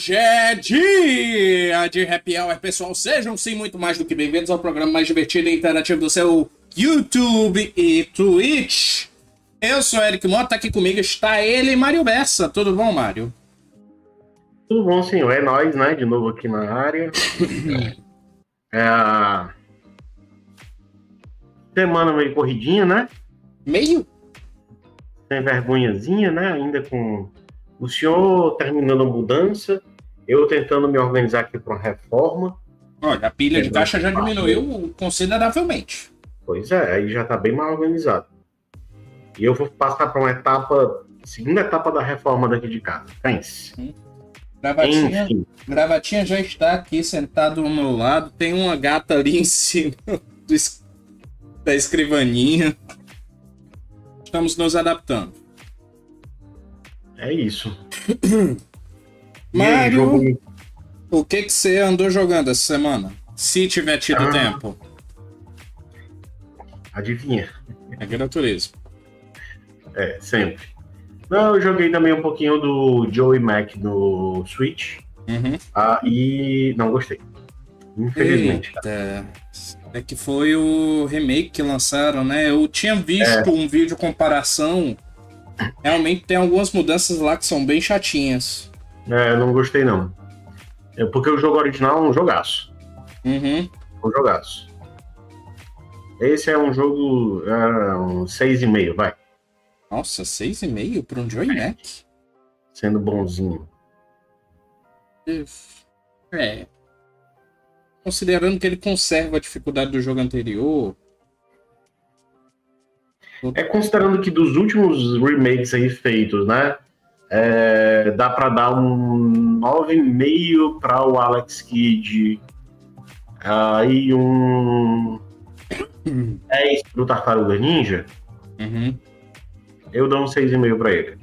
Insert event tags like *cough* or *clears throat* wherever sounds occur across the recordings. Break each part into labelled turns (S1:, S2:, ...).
S1: Hoje é dia de Happy Hour, pessoal. Sejam sim muito mais do que bem-vindos ao programa mais divertido e interativo do seu YouTube e Twitch. Eu sou Eric Mota, aqui comigo está ele, Mário Bessa. Tudo bom, Mário?
S2: Tudo bom, senhor. É nós, né? De novo aqui na área. *laughs* é semana meio corridinha, né?
S1: Meio?
S2: Sem vergonhazinha, né? Ainda com o senhor terminando a mudança, eu tentando me organizar aqui para uma reforma.
S1: Olha, a pilha de caixa já diminuiu consideravelmente.
S2: Pois é, aí já está bem mais organizado. E eu vou passar para uma etapa, segunda etapa da reforma daqui de casa. Pense. Hum.
S1: Gravatinha, gravatinha já está aqui sentado ao meu lado. Tem uma gata ali *laughs* em cima do, da escrivaninha. Estamos nos adaptando.
S2: É isso. *clears throat*
S1: Mário, o que, que você andou jogando essa semana? Se tiver tido ah, tempo.
S2: Adivinha.
S1: É Gran Turismo.
S2: É, sempre. Não, eu joguei também um pouquinho do Joey Mac no Switch.
S1: Uhum.
S2: Ah, e não gostei. Infelizmente.
S1: Eita. É que foi o remake que lançaram, né? Eu tinha visto é. um vídeo comparação realmente tem algumas mudanças lá que são bem chatinhas.
S2: É, não gostei não. É porque o jogo original é um jogaço.
S1: Uhum.
S2: Um jogaço. Esse é um jogo é, um 6,5, vai.
S1: Nossa, 6,5 para um Joy Mac?
S2: Sendo bonzinho.
S1: É. Considerando que ele conserva a dificuldade do jogo anterior,
S2: é considerando que dos últimos remakes aí feitos, né? É, dá para dar um 9,5 para o Alex Kidd. Aí um *coughs* 10 pro Tartaruga Ninja.
S1: Uhum.
S2: Eu dou um 6,5 para ele.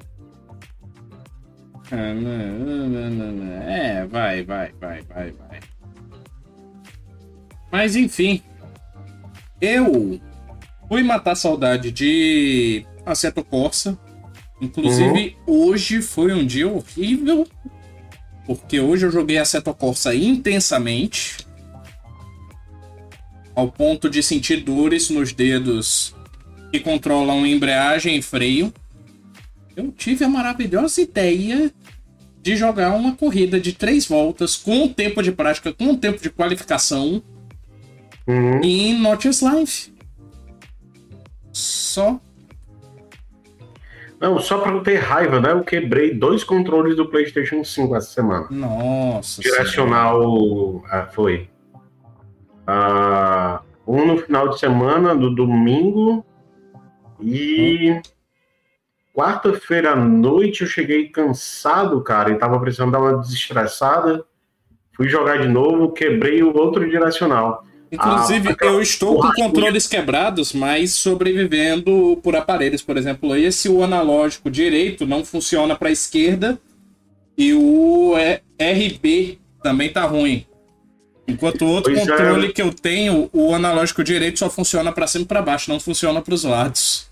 S1: É, vai, vai, vai, vai, vai. Mas enfim, eu Fui matar saudade de Assetto Corsa. Inclusive, uhum. hoje foi um dia horrível. Porque hoje eu joguei Assetto Corsa intensamente. Ao ponto de sentir dores nos dedos que controlam embreagem e freio. Eu tive a maravilhosa ideia de jogar uma corrida de três voltas com tempo de prática, com tempo de qualificação
S2: uhum.
S1: em Notches Life só.
S2: Não, só para não ter raiva, né? Eu quebrei dois controles do PlayStation 5 essa semana.
S1: Nossa.
S2: Direcional ah, foi. Ah, um no final de semana, no domingo. E. Hum. Quarta-feira à noite eu cheguei cansado, cara, e tava precisando dar uma desestressada. Fui jogar de novo, quebrei o outro direcional.
S1: Inclusive, ah, eu estou com controles quebrados, mas sobrevivendo por aparelhos, por exemplo. Esse, o analógico direito, não funciona para a esquerda e o RB também tá ruim. Enquanto o outro pois é. controle é. que eu tenho, o analógico direito só funciona para cima e para baixo, não funciona para os lados.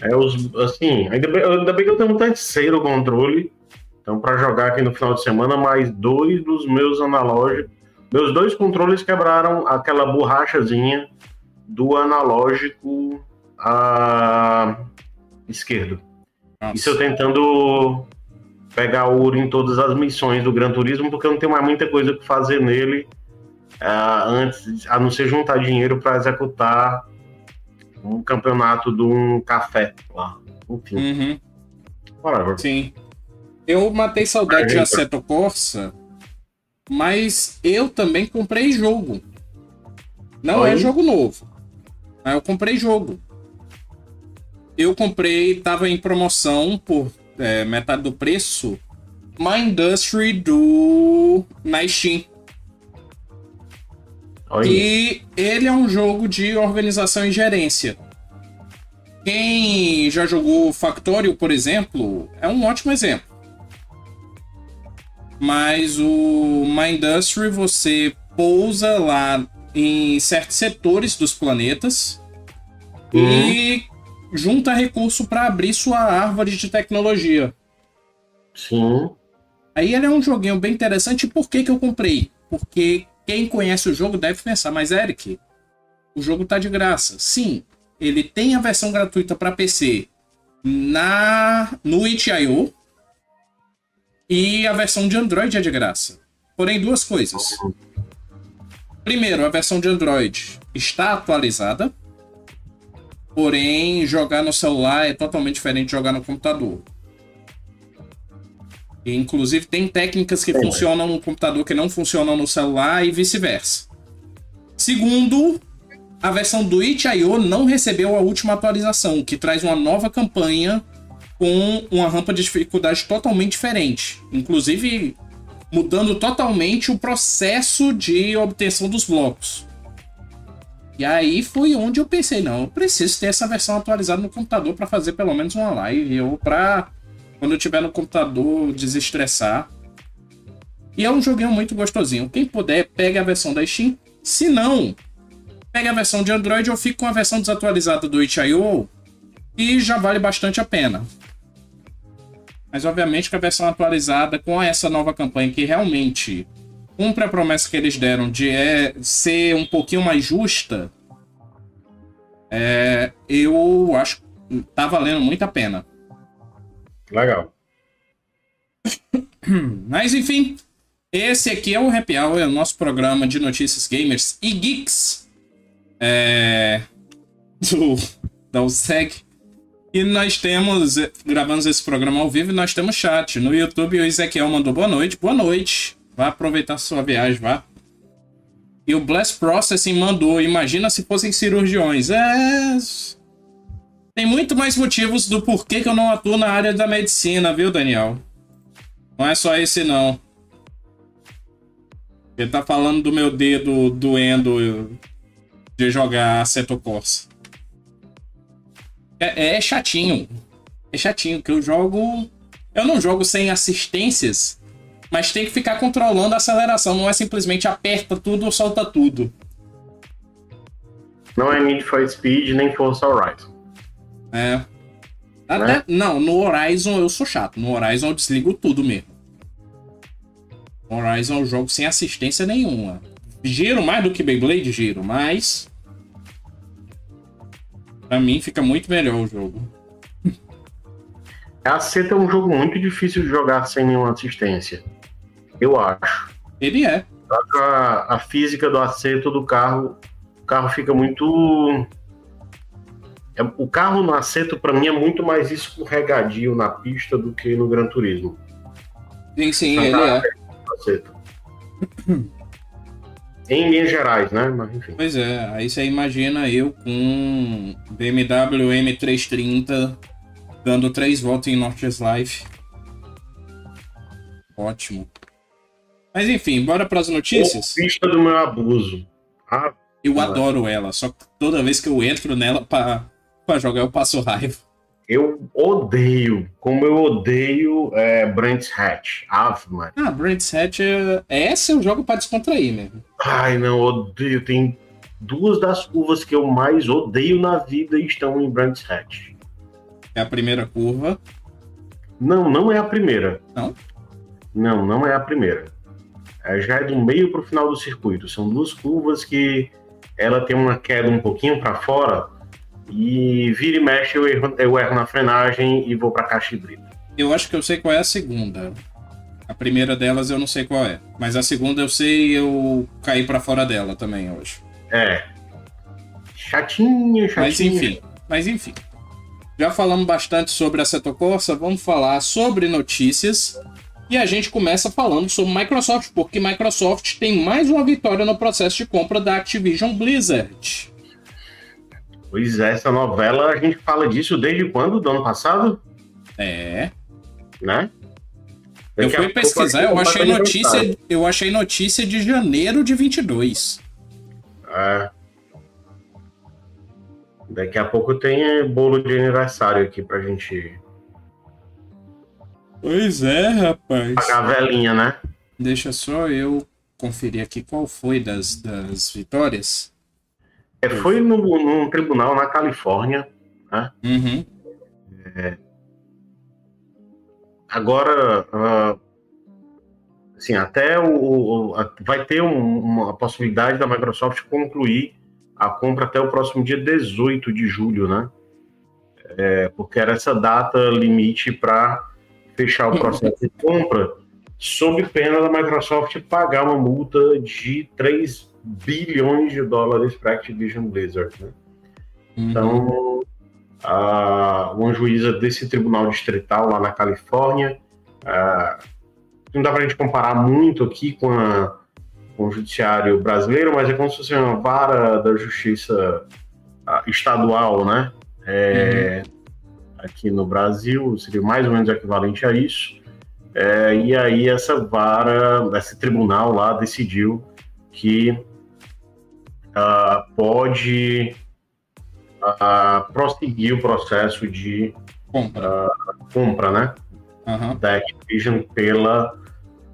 S2: É, os, assim, ainda bem, ainda bem que eu tenho um terceiro controle. Então, para jogar aqui no final de semana, mais dois dos meus analógicos meus dois controles quebraram aquela borrachazinha do analógico a esquerdo. Nossa. Isso eu tentando pegar ouro em todas as missões do Gran Turismo, porque eu não tenho mais muita coisa que fazer nele uh, antes, a não ser juntar dinheiro para executar um campeonato de um café lá.
S1: Enfim. Uhum. Sim. Eu matei saudade de Assetto Corsa mas eu também comprei jogo. Não Oi? é jogo novo. Mas eu comprei jogo. Eu comprei, tava em promoção por é, metade do preço. My Industry do na Steam. Oi? E ele é um jogo de organização e gerência. Quem já jogou Factorio, por exemplo, é um ótimo exemplo. Mas o My Industry você pousa lá em certos setores dos planetas uhum. e junta recurso para abrir sua árvore de tecnologia.
S2: Sim.
S1: Aí ele é um joguinho bem interessante. Por que, que eu comprei? Porque quem conhece o jogo deve pensar, mas Eric, o jogo tá de graça. Sim, ele tem a versão gratuita para PC na no itch.io e a versão de Android é de graça. Porém, duas coisas. Primeiro, a versão de Android está atualizada, porém jogar no celular é totalmente diferente de jogar no computador. E, inclusive tem técnicas que é. funcionam no computador que não funcionam no celular e vice-versa. Segundo, a versão do itch.io não recebeu a última atualização, que traz uma nova campanha com uma rampa de dificuldade totalmente diferente. Inclusive, mudando totalmente o processo de obtenção dos blocos. E aí foi onde eu pensei, não, eu preciso ter essa versão atualizada no computador para fazer pelo menos uma live ou para quando eu tiver no computador desestressar. E é um joguinho muito gostosinho. Quem puder, pegue a versão da Steam. Se não, pegue a versão de Android ou fique com a versão desatualizada do itch.io e já vale bastante a pena. Mas obviamente que a versão atualizada com essa nova campanha que realmente cumpre a promessa que eles deram de é, ser um pouquinho mais justa, é, eu acho que tá valendo muito a pena.
S2: Legal. *clears throat*
S1: Mas enfim, esse aqui é o Happy Hour, é o nosso programa de notícias gamers e geeks é, *laughs* do, da USEG. E nós temos, gravamos esse programa ao vivo e nós temos chat. No YouTube o Ezequiel mandou boa noite. Boa noite. Vá aproveitar sua viagem, vá. E o Blast Processing mandou, imagina se fossem cirurgiões. É... Tem muito mais motivos do porquê que eu não atuo na área da medicina, viu, Daniel? Não é só esse, não. Ele tá falando do meu dedo doendo de jogar Seto Corsa. É, é chatinho. É chatinho, que eu jogo. Eu não jogo sem assistências, mas tem que ficar controlando a aceleração, não é simplesmente aperta tudo ou solta tudo.
S2: Não é Need for Speed nem Forza Horizon.
S1: É. Até, né? Não, no Horizon eu sou chato. No Horizon eu desligo tudo mesmo. No Horizon eu jogo sem assistência nenhuma. Giro mais do que Beyblade, giro, mas Pra mim fica muito melhor o jogo.
S2: A Seta é um jogo muito difícil de jogar sem nenhuma assistência. Eu acho.
S1: Ele é.
S2: A, a física do acerto do carro, o carro fica muito. É, o carro no acerto, para mim, é muito mais escorregadio na pista do que no Gran Turismo.
S1: Sim, sim, ele é. *clears throat*
S2: Em linhas gerais, né? Mas, enfim.
S1: Pois é, aí você imagina eu com BMW M330 dando três voltas em Nortes Life. Ótimo. Mas enfim, bora para as notícias.
S2: Pista do meu abuso. Ah,
S1: eu adoro ela, só que toda vez que eu entro nela para jogar eu passo raiva.
S2: Eu odeio, como eu odeio é, Brands Hatch. Ave.
S1: Ah, Brands Hatch, é... esse é um jogo para descontrair mesmo.
S2: Ai, não, odeio. Tem duas das curvas que eu mais odeio na vida estão em Brands Hatch.
S1: É a primeira curva.
S2: Não, não é a primeira.
S1: Não?
S2: Não, não é a primeira. É, já é do meio para o final do circuito. São duas curvas que ela tem uma queda um pouquinho para fora e vira e mexe, eu erro, eu erro na frenagem e vou pra caixa híbrida.
S1: Eu acho que eu sei qual é a segunda. A primeira delas eu não sei qual é. Mas a segunda eu sei eu caí para fora dela também hoje.
S2: É. Chatinho, chatinho.
S1: Mas enfim, mas enfim. Já falamos bastante sobre a Seto Corsa, vamos falar sobre notícias. E a gente começa falando sobre Microsoft, porque Microsoft tem mais uma vitória no processo de compra da Activision Blizzard.
S2: Pois é, essa novela, a gente fala disso desde quando? Do ano passado?
S1: É.
S2: Né?
S1: eu fui pesquisar, eu achei notícia, eu achei notícia de janeiro de 22.
S2: É. Daqui a pouco tem bolo de aniversário aqui pra gente.
S1: Pois é, rapaz.
S2: Pagar a velhinha, né?
S1: Deixa só eu conferir aqui qual foi das, das vitórias.
S2: É, foi no, num tribunal na Califórnia. Né?
S1: Uhum.
S2: É, agora, uh, assim, até o, o a, vai ter um, uma possibilidade da Microsoft concluir a compra até o próximo dia 18 de julho, né? É, porque era essa data limite para fechar o processo de compra, sob pena da Microsoft pagar uma multa de 3 bilhões de dólares para Activision Blizzard. Né? Uhum. Então, a, uma juíza desse tribunal distrital lá na Califórnia, a, não dá para a gente comparar muito aqui com, a, com, o judiciário brasileiro, mas é como se fosse uma vara da justiça estadual, né? É, uhum aqui no Brasil, seria mais ou menos equivalente a isso. É, e aí essa vara, esse tribunal lá decidiu que uh, pode uh, prosseguir o processo de compra, uh, compra né? Uhum. Da Activision pela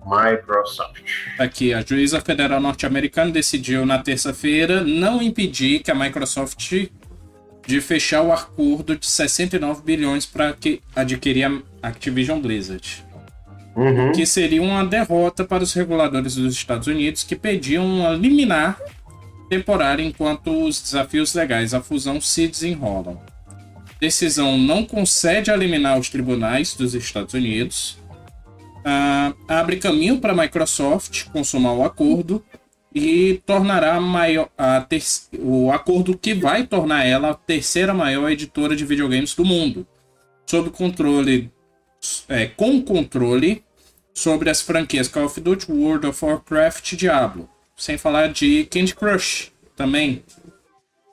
S2: Microsoft.
S1: Aqui, a juíza federal norte-americana decidiu na terça-feira não impedir que a Microsoft de fechar o acordo de 69 bilhões para adquirir a Activision Blizzard. Uhum. Que seria uma derrota para os reguladores dos Estados Unidos que pediam uma liminar temporária enquanto os desafios legais à fusão se desenrolam. Decisão não concede a liminar aos tribunais dos Estados Unidos. Uh, abre caminho para a Microsoft consumar o acordo e tornará maior, ter, o acordo que vai tornar ela a terceira maior editora de videogames do mundo, sob controle é, com controle sobre as franquias Call of Duty, World of Warcraft e Diablo, sem falar de Candy Crush também.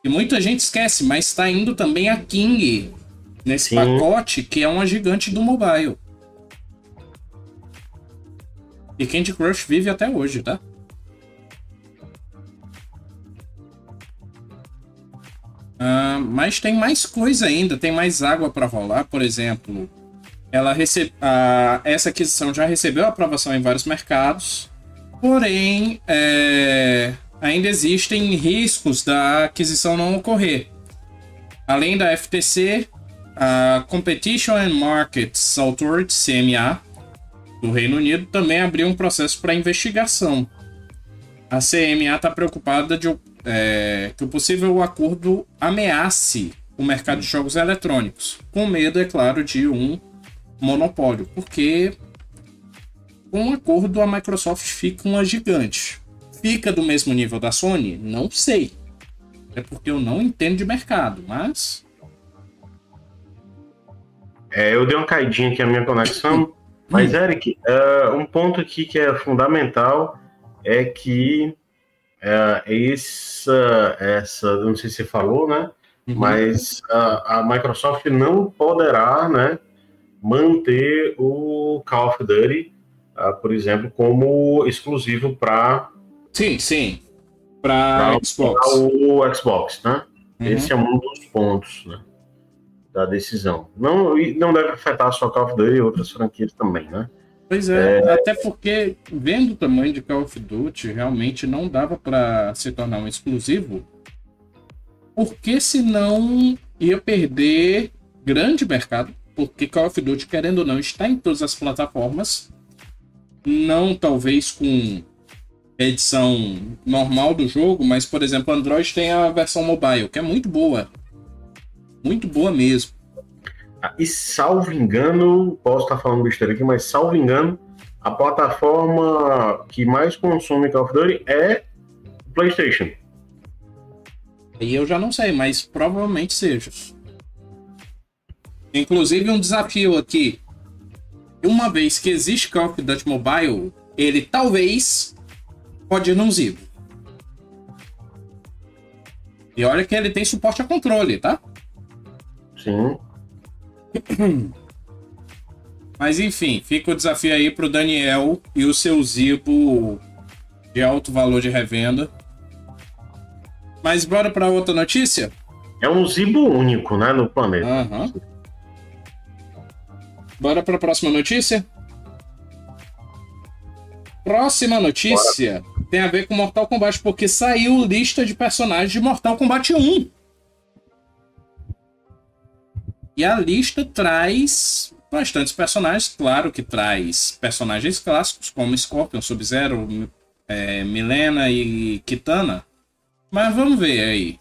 S1: E muita gente esquece, mas está indo também a King nesse Sim. pacote, que é uma gigante do mobile. E Candy Crush vive até hoje, tá? Uh, mas tem mais coisa ainda, tem mais água para rolar. Por exemplo, ela recebe, uh, essa aquisição já recebeu aprovação em vários mercados, porém é, ainda existem riscos da aquisição não ocorrer. Além da FTC, a Competition and Markets Authority, CMA, do Reino Unido, também abriu um processo para investigação. A CMA está preocupada de, é, que o possível acordo ameace o mercado de jogos eletrônicos, com medo, é claro, de um monopólio, porque um acordo a Microsoft fica uma gigante. Fica do mesmo nível da Sony? Não sei. É porque eu não entendo de mercado, mas.
S2: É, eu dei uma caidinha aqui na minha conexão, mas, Eric, uh, um ponto aqui que é fundamental é que é, essa, essa, não sei se você falou, né? Uhum. Mas a, a, Microsoft não poderá, né, manter o Call of Duty, uh, por exemplo, como exclusivo para.
S1: Sim, sim. Para
S2: Xbox. o Xbox, né? Uhum. Esse é um dos pontos, né? Da decisão. Não, não deve afetar só Call of Duty e outras franquias também, né?
S1: Pois é, é, até porque vendo o tamanho de Call of Duty, realmente não dava para se tornar um exclusivo, porque senão ia perder grande mercado, porque Call of Duty, querendo ou não, está em todas as plataformas, não talvez com edição normal do jogo, mas por exemplo, Android tem a versão mobile, que é muito boa. Muito boa mesmo.
S2: E salvo engano, posso estar falando besteira aqui, mas salvo engano, a plataforma que mais consome Call of Duty é PlayStation.
S1: E eu já não sei, mas provavelmente seja. Inclusive um desafio aqui. Uma vez que existe Call of Duty Mobile, ele talvez pode ir num Zibo. E olha que ele tem suporte a controle, tá?
S2: Sim. *clears throat*
S1: Mas enfim, fica o desafio aí pro Daniel e o seu Zibo de alto valor de revenda. Mas bora para outra notícia?
S2: É um Zibo único, né, no planeta.
S1: Uhum. Bora para a próxima notícia? Próxima notícia Bora. tem a ver com Mortal Kombat, porque saiu lista de personagens de Mortal Kombat 1. E a lista traz bastantes personagens. Claro que traz personagens clássicos como Scorpion, Sub-Zero, é, Milena e Kitana. Mas vamos ver aí.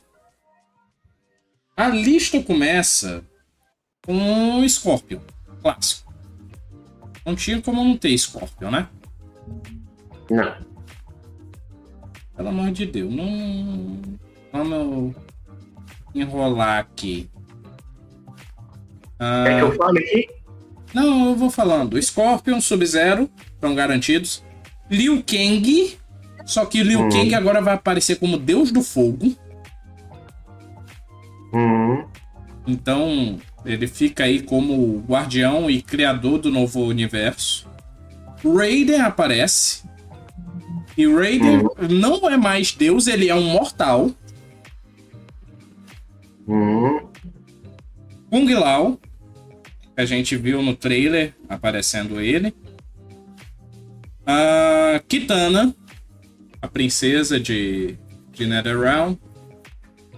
S1: A lista começa com Scorpion, clássico. Não tinha como não ter Scorpion, né?
S2: Não.
S1: Pelo amor de Deus, não. Vamos enrolar aqui.
S2: Ah, que eu fale aqui?
S1: Não, eu vou falando. Scorpion, Sub-Zero, estão garantidos. Liu Kang, só que Liu hum. Kang agora vai aparecer como Deus do Fogo.
S2: Hum.
S1: Então, ele fica aí como guardião e criador do novo universo. Raiden aparece. E Raiden hum. não é mais Deus, ele é um mortal.
S2: Hum.
S1: Kung Lao, que a gente viu no trailer aparecendo ele. A Kitana, a princesa de, de Netherrealm.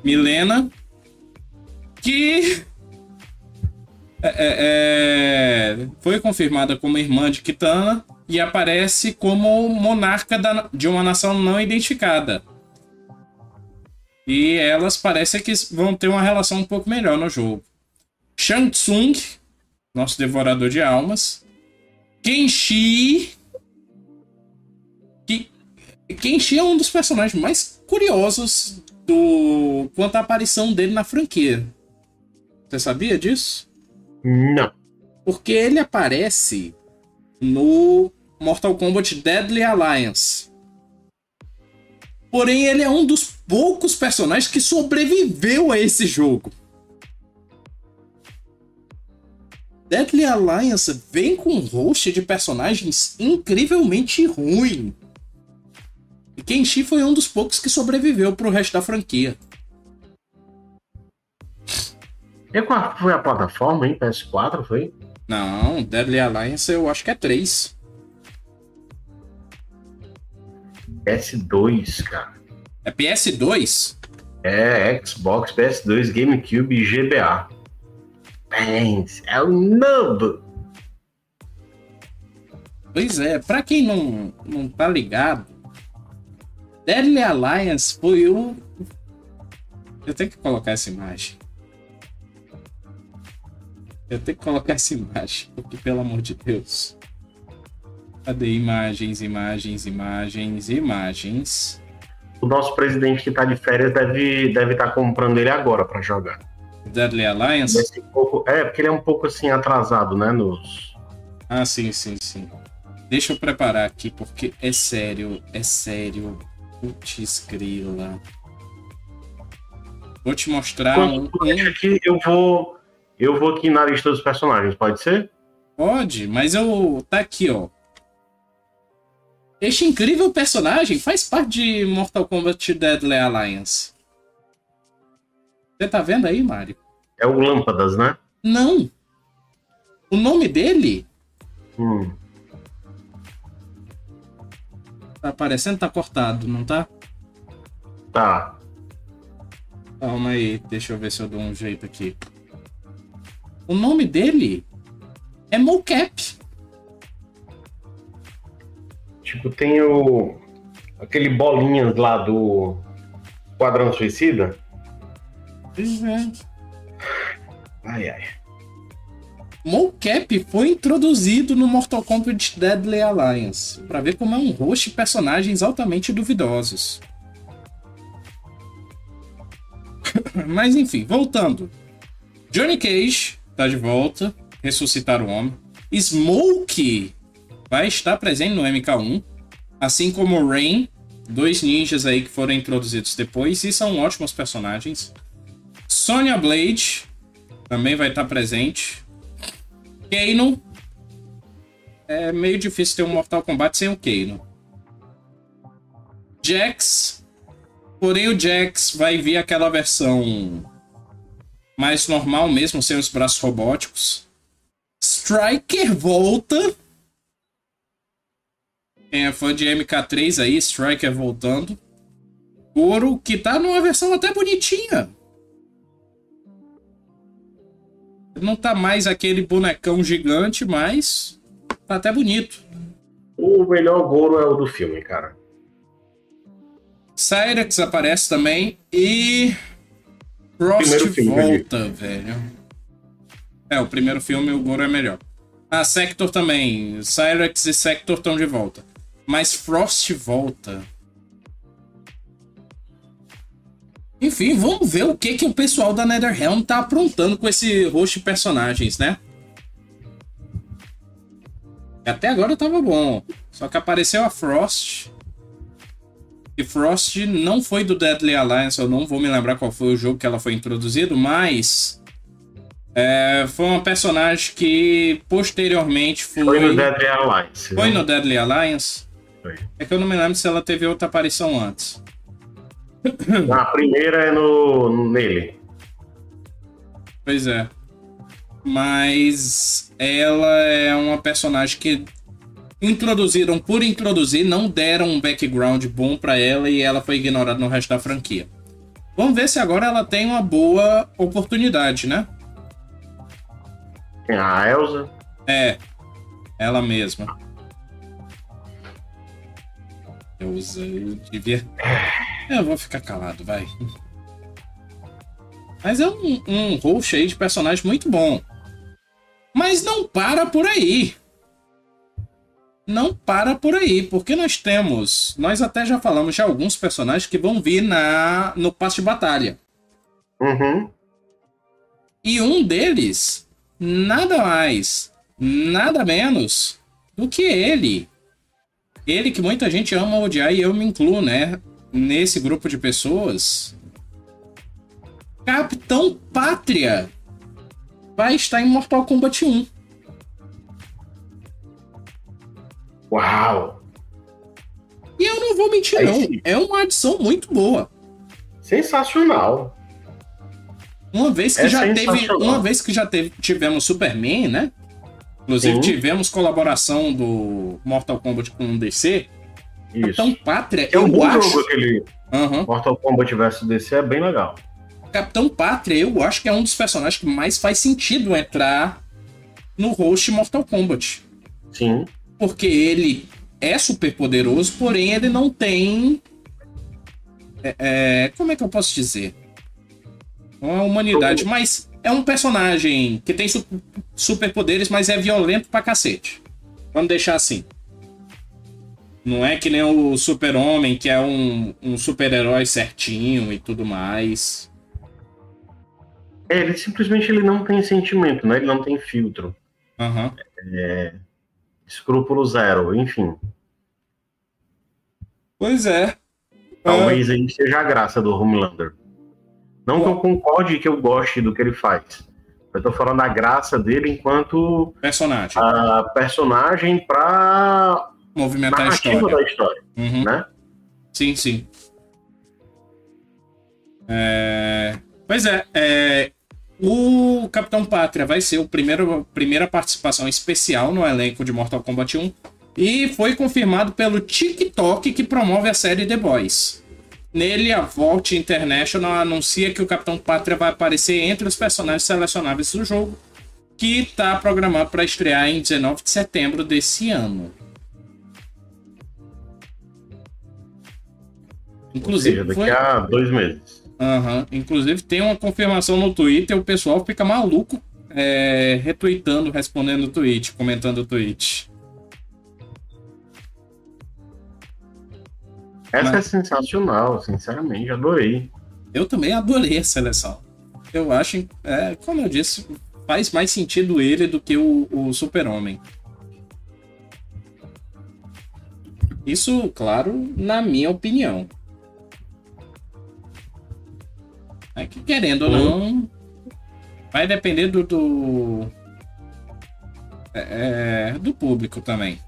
S1: Milena, que é, é, é, foi confirmada como irmã de Kitana e aparece como monarca da, de uma nação não identificada. E elas parecem que vão ter uma relação um pouco melhor no jogo. Shang Tsung, nosso devorador de almas. Kenshi. Que, Kenshi é um dos personagens mais curiosos do quanto à aparição dele na franquia. Você sabia disso?
S2: Não.
S1: Porque ele aparece no Mortal Kombat Deadly Alliance. Porém, ele é um dos poucos personagens que sobreviveu a esse jogo. Deadly Alliance vem com um host de personagens incrivelmente ruim. E Kenshi foi um dos poucos que sobreviveu pro resto da franquia.
S2: E qual foi a plataforma, hein? PS4, foi?
S1: Não, Deadly Alliance eu acho que é 3.
S2: PS2, cara.
S1: É PS2?
S2: É, Xbox, PS2, GameCube e GBA. Pens, é o novo!
S1: Pois é, pra quem não, não tá ligado, Deadly Alliance foi o. Eu tenho que colocar essa imagem. Eu tenho que colocar *laughs* essa imagem, porque pelo amor de Deus. Cadê imagens, imagens, imagens, imagens?
S2: O nosso presidente que tá de férias deve deve estar tá comprando ele agora para jogar.
S1: Deadly Alliance?
S2: Pouco, é, porque ele é um pouco assim atrasado, né, nos
S1: Ah, sim, sim, sim. Deixa eu preparar aqui porque é sério, é sério. Putz grila. Vou te mostrar
S2: um, um... aqui eu vou eu vou aqui na lista dos personagens, pode ser?
S1: Pode, mas eu. Tá aqui, ó. Este incrível personagem faz parte de Mortal Kombat Deadly Alliance. Você tá vendo aí, Mario?
S2: É o Lâmpadas, né?
S1: Não. O nome dele.
S2: Hum.
S1: Tá aparecendo? Tá cortado, não tá?
S2: Tá.
S1: Calma aí, deixa eu ver se eu dou um jeito aqui. O nome dele é Mocap.
S2: Tipo, tem o. aquele bolinhas lá do Quadrão Suicida.
S1: Pois é.
S2: Ai, ai.
S1: Mocap foi introduzido no Mortal Kombat Deadly Alliance para ver como é um host de personagens altamente duvidosos. *laughs* Mas enfim, voltando. Johnny Cage tá de volta, ressuscitar o homem. Smoke vai estar presente no MK1, assim como Rain, dois ninjas aí que foram introduzidos depois e são ótimos personagens. Sonya Blade também vai estar presente. Kano. É meio difícil ter um Mortal Kombat sem o Kano. Jax. Porém, o Jax vai vir aquela versão mais normal mesmo, sem os braços robóticos. Striker volta. Quem é fã de MK3 aí, Striker voltando. Goro, que tá numa versão até bonitinha. Não tá mais aquele bonecão gigante, mas tá até bonito.
S2: O melhor Goro é o do filme, cara.
S1: Cyrex aparece também e. Frost volta, velho. É, o primeiro filme o Goro é melhor. Ah, Sector também. Cyrex e Sector estão de volta. Mas Frost volta. Enfim, vamos ver o que, que o pessoal da NetherRealm tá aprontando com esse host de personagens, né? Até agora tava bom. Só que apareceu a Frost. E Frost não foi do Deadly Alliance, eu não vou me lembrar qual foi o jogo que ela foi introduzida, mas. É, foi uma personagem que posteriormente foi.
S2: Foi no Deadly Alliance.
S1: Foi no Deadly Alliance? Foi. É que eu não me lembro se ela teve outra aparição antes.
S2: A primeira é no nele.
S1: Pois é. Mas ela é uma personagem que introduziram por introduzir, não deram um background bom para ela e ela foi ignorada no resto da franquia. Vamos ver se agora ela tem uma boa oportunidade, né?
S2: Tem a Elsa?
S1: É, ela mesma. Elsa, eu devia. Eu vou ficar calado, vai. Mas é um, um host aí de personagem muito bom. Mas não para por aí. Não para por aí, porque nós temos. Nós até já falamos de alguns personagens que vão vir na no passe de batalha.
S2: Uhum.
S1: E um deles, nada mais, nada menos do que ele. Ele que muita gente ama odiar e eu me incluo, né? nesse grupo de pessoas, Capitão Pátria vai estar em Mortal Kombat 1.
S2: Uau!
S1: E eu não vou mentir, Aí, não. Sim. É uma adição muito boa.
S2: Sensacional.
S1: Uma vez que é já teve. Uma vez que já teve, tivemos Superman, né? Inclusive, sim. tivemos colaboração do Mortal Kombat com o DC. Isso. Capitão Pátria,
S2: é um
S1: eu acho.
S2: Jogo aquele uhum. Mortal Kombat vs DC é bem legal.
S1: Capitão Pátria, eu acho que é um dos personagens que mais faz sentido entrar no host Mortal Kombat.
S2: Sim.
S1: Porque ele é super poderoso, porém ele não tem. É, é, como é que eu posso dizer? Uma humanidade, mas é um personagem que tem su superpoderes, mas é violento pra cacete. Vamos deixar assim. Não é que nem o Super-Homem, que é um, um super-herói certinho e tudo mais.
S2: É, ele simplesmente ele não tem sentimento, né? Ele não tem filtro.
S1: Uhum.
S2: É, escrúpulo zero, enfim.
S1: Pois é.
S2: Talvez é... aí seja a graça do Homelander. Não que eu concorde que eu goste do que ele faz. Eu tô falando da graça dele enquanto
S1: personagem.
S2: A personagem para
S1: movimentar a história.
S2: da história, uhum. né?
S1: Sim, sim. É... Pois é, é, o Capitão Pátria vai ser a primeira participação especial no elenco de Mortal Kombat 1 e foi confirmado pelo TikTok que promove a série The Boys. Nele, a Vault International anuncia que o Capitão Pátria vai aparecer entre os personagens selecionáveis do jogo, que está programado para estrear em 19 de setembro desse ano.
S2: Inclusive, seja, daqui foi... a dois meses.
S1: Uhum. Inclusive, tem uma confirmação no Twitter, o pessoal fica maluco é, retweetando, respondendo o tweet, comentando o tweet.
S2: Essa Mas... é sensacional, sinceramente, adorei.
S1: Eu também adorei a seleção. Eu acho, é, como eu disse, faz mais sentido ele do que o, o Super-Homem. Isso, claro, na minha opinião. É que querendo ou não, vai depender do. do, é, é, do público também.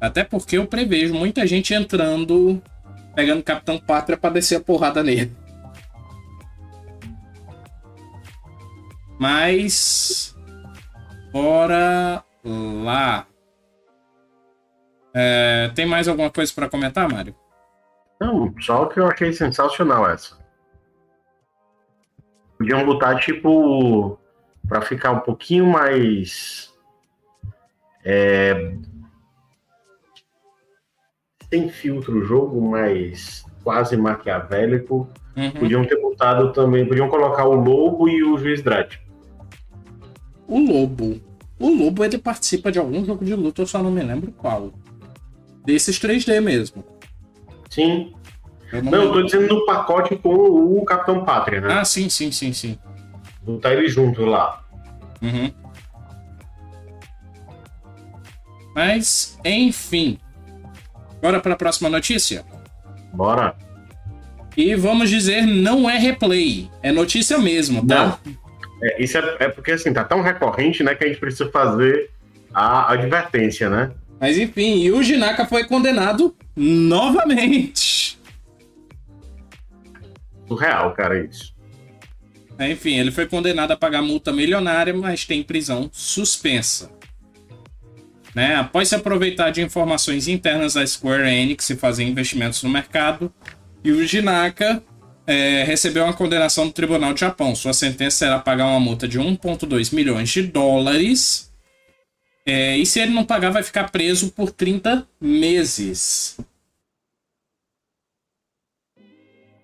S1: Até porque eu prevejo muita gente entrando, pegando Capitão Pátria para descer a porrada nele. Mas. Bora lá. É, tem mais alguma coisa para comentar, Mário?
S2: Não, só que eu achei sensacional essa. Podiam botar, tipo, para ficar um pouquinho mais. É, sem filtro o jogo, mas quase maquiavélico. Uhum. Podiam ter botado também, podiam colocar o Lobo e o Juiz Dredd.
S1: O Lobo. O Lobo ele participa de algum jogo de luta, eu só não me lembro qual. Desses 3D mesmo.
S2: Sim. Eu não, não eu tô dizendo no pacote com o Capitão Pátria, né?
S1: Ah, sim, sim, sim, sim.
S2: Botar ele junto lá.
S1: Uhum. Mas, enfim. Bora para a próxima notícia?
S2: Bora.
S1: E vamos dizer, não é replay, é notícia mesmo, tá?
S2: Não. É, isso é, é, porque assim, tá tão recorrente, né, que a gente precisa fazer a advertência, né?
S1: Mas enfim, o Jinaka foi condenado novamente
S2: surreal, cara, isso.
S1: Enfim, ele foi condenado a pagar multa milionária, mas tem prisão suspensa. Né? Após se aproveitar de informações internas da Square Enix e fazer investimentos no mercado, Yuji Naka é, recebeu uma condenação do Tribunal de Japão. Sua sentença será pagar uma multa de 1,2 milhões de dólares. É, e se ele não pagar, vai ficar preso por 30 meses.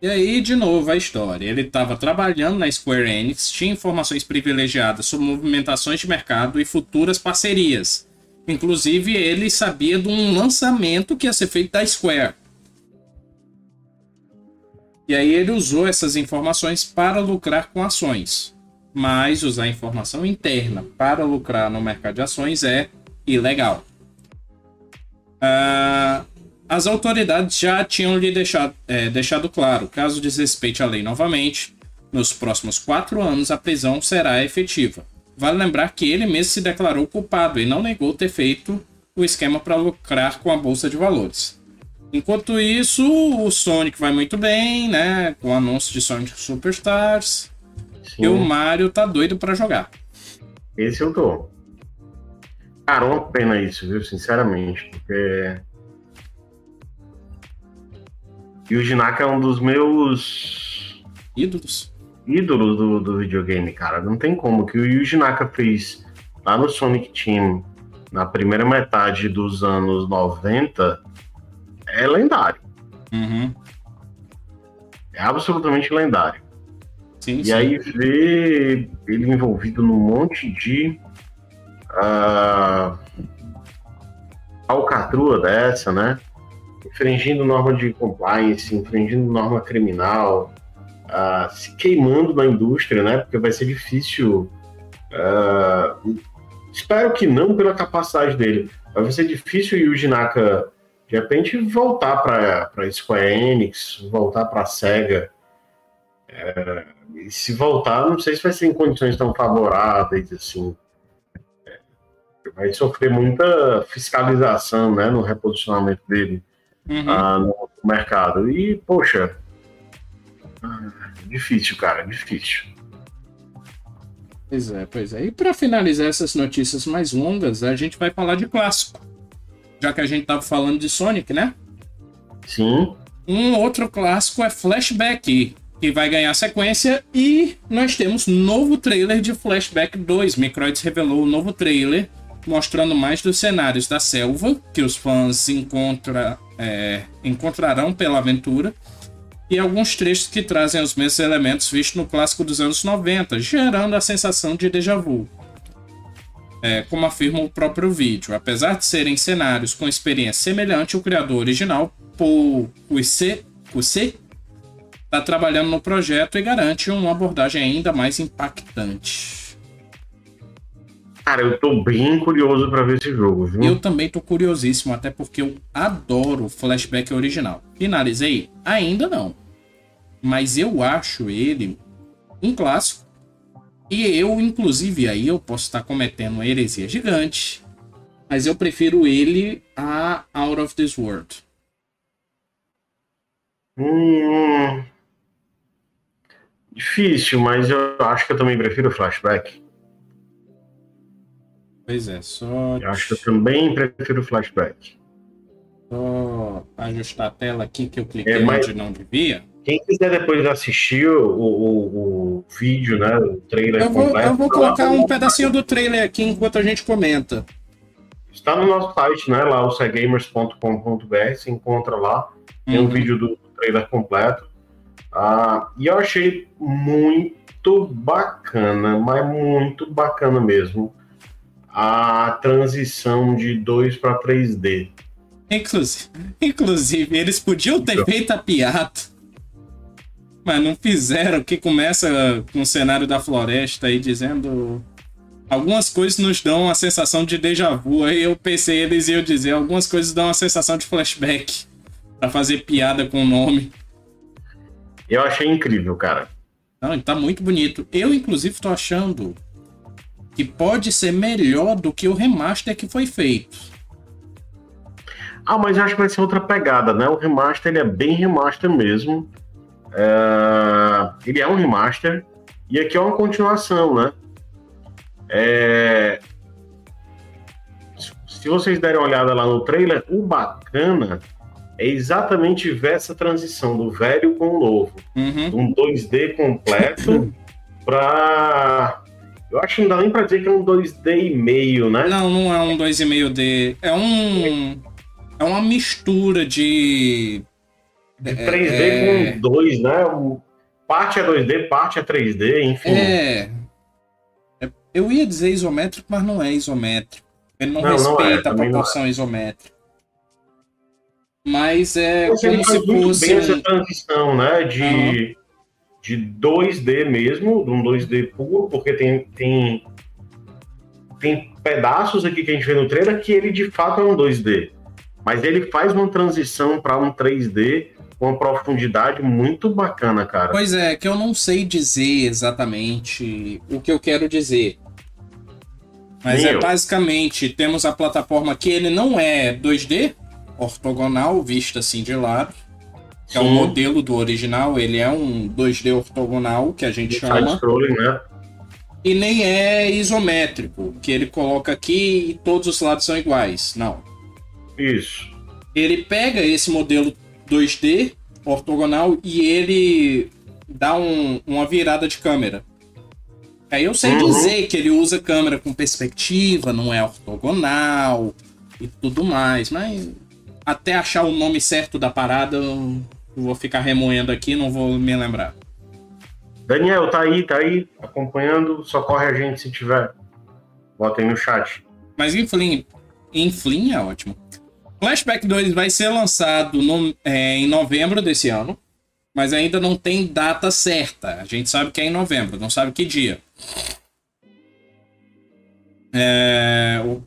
S1: E aí, de novo, a história. Ele estava trabalhando na Square Enix, tinha informações privilegiadas sobre movimentações de mercado e futuras parcerias. Inclusive, ele sabia de um lançamento que ia ser feito da Square. E aí ele usou essas informações para lucrar com ações. Mas usar informação interna para lucrar no mercado de ações é ilegal. Uh, as autoridades já tinham lhe deixado, é, deixado claro, caso desrespeite a lei novamente, nos próximos quatro anos a prisão será efetiva. Vale lembrar que ele mesmo se declarou culpado e não negou ter feito o esquema para lucrar com a bolsa de valores. Enquanto isso, o Sonic vai muito bem, né? Com o anúncio de Sonic Superstars. Sim. E o Mario tá doido para jogar.
S2: Esse eu tô. Cara, uma pena isso, viu? Sinceramente. Porque e o Jinaka é um dos meus
S1: ídolos.
S2: Ídolos do, do videogame, cara. Não tem como. O que o Yuji Naka fez lá no Sonic Team na primeira metade dos anos 90 é lendário.
S1: Uhum.
S2: É absolutamente lendário.
S1: Sim,
S2: e
S1: sim.
S2: aí ver ele envolvido num monte de uh, alcatrua dessa, né? infringindo norma de compliance, infringindo norma criminal, uh, se queimando na indústria, né? Porque vai ser difícil. Uh, espero que não pela capacidade dele. Vai ser difícil o Yuji Naka, de repente, voltar para Square Enix, voltar para Sega. É, e se voltar, não sei se vai ser em condições tão favoráveis assim. É, vai sofrer muita fiscalização né, no reposicionamento dele uhum. ah, no mercado. E, poxa, ah, difícil, cara, difícil.
S1: Pois é, pois é. E para finalizar essas notícias mais longas, a gente vai falar de clássico. Já que a gente tava falando de Sonic, né?
S2: Sim.
S1: Um outro clássico é Flashback, que vai ganhar sequência. E nós temos novo trailer de Flashback 2. Microids revelou o novo trailer mostrando mais dos cenários da selva que os fãs encontra, é, encontrarão pela aventura e alguns trechos que trazem os mesmos elementos vistos no clássico dos anos 90, gerando a sensação de déjà vu. É, como afirma o próprio vídeo, apesar de serem cenários com experiência semelhante, o criador original, Paul Cuisset, está trabalhando no projeto e garante uma abordagem ainda mais impactante.
S2: Cara, eu tô bem curioso para ver esse jogo, viu?
S1: Eu também tô curiosíssimo, até porque eu adoro o flashback original. Finalizei? Ainda não. Mas eu acho ele um clássico. E eu, inclusive, aí eu posso estar cometendo uma heresia gigante. Mas eu prefiro ele a Out of This World.
S2: Hum, difícil, mas eu acho que eu também prefiro o flashback.
S1: Pois é, só.
S2: Eu acho que eu também prefiro flashback.
S1: Só ajustar a tela aqui que eu cliquei é, mas... onde não devia.
S2: Quem quiser depois assistir o, o, o vídeo, né? O trailer
S1: eu vou, completo. Eu vou colocar um pedacinho do trailer aqui enquanto a gente comenta.
S2: Está no nosso site, né? Lá o cegamers.com.br, se encontra lá. Tem uhum. um vídeo do trailer completo. Ah, e eu achei muito bacana, mas muito bacana mesmo, a transição de 2 para 3D.
S1: Inclusive, inclusive, eles podiam ter então. feito a piada mas não fizeram, que começa com o cenário da floresta aí dizendo. Algumas coisas nos dão a sensação de déjà vu. Aí eu pensei, eles iam dizer, algumas coisas dão a sensação de flashback. para fazer piada com o nome.
S2: Eu achei incrível, cara.
S1: Não, tá muito bonito. Eu, inclusive, tô achando que pode ser melhor do que o remaster que foi feito.
S2: Ah, mas eu acho que vai ser outra pegada, né? O remaster ele é bem remaster mesmo. É, ele é um remaster e aqui é uma continuação, né? É, se vocês derem uma olhada lá no trailer, o bacana é exatamente ver essa transição do velho com o novo. Uhum. Um 2D completo *coughs* para eu acho que não dá nem pra dizer que é um 2D e meio, né?
S1: Não, não é um 2,5D. É um. É uma mistura de
S2: de 3D é, com 2, né? Parte é 2D, parte é 3D, enfim.
S1: É. é. Eu ia dizer isométrico, mas não é isométrico. Ele não, não respeita não é, a proporção é. isométrica. Mas é
S2: Você como se fosse. Bem essa transição, né? De, uhum. de 2D mesmo, de um 2D puro, porque tem, tem, tem pedaços aqui que a gente vê no trailer que ele de fato é um 2D. Mas ele faz uma transição para um 3D com uma profundidade muito bacana, cara.
S1: Pois é, que eu não sei dizer exatamente o que eu quero dizer. Mas é basicamente, temos a plataforma que ele não é 2D, ortogonal, vista assim de lado. Que é o modelo do original, ele é um 2D ortogonal, que a gente e chama. Né? E nem é isométrico, que ele coloca aqui e todos os lados são iguais. Não.
S2: Isso.
S1: Ele pega esse modelo 2D ortogonal e ele dá um, uma virada de câmera. Aí eu sei uhum. dizer que ele usa câmera com perspectiva, não é ortogonal e tudo mais, mas até achar o nome certo da parada, eu vou ficar remoendo aqui, não vou me lembrar.
S2: Daniel, tá aí, tá aí, acompanhando, socorre a gente se tiver. Bota aí no chat.
S1: Mas enfim, enfim é ótimo. Flashback 2 vai ser lançado no, é, em novembro desse ano, mas ainda não tem data certa. A gente sabe que é em novembro, não sabe que dia. É, o,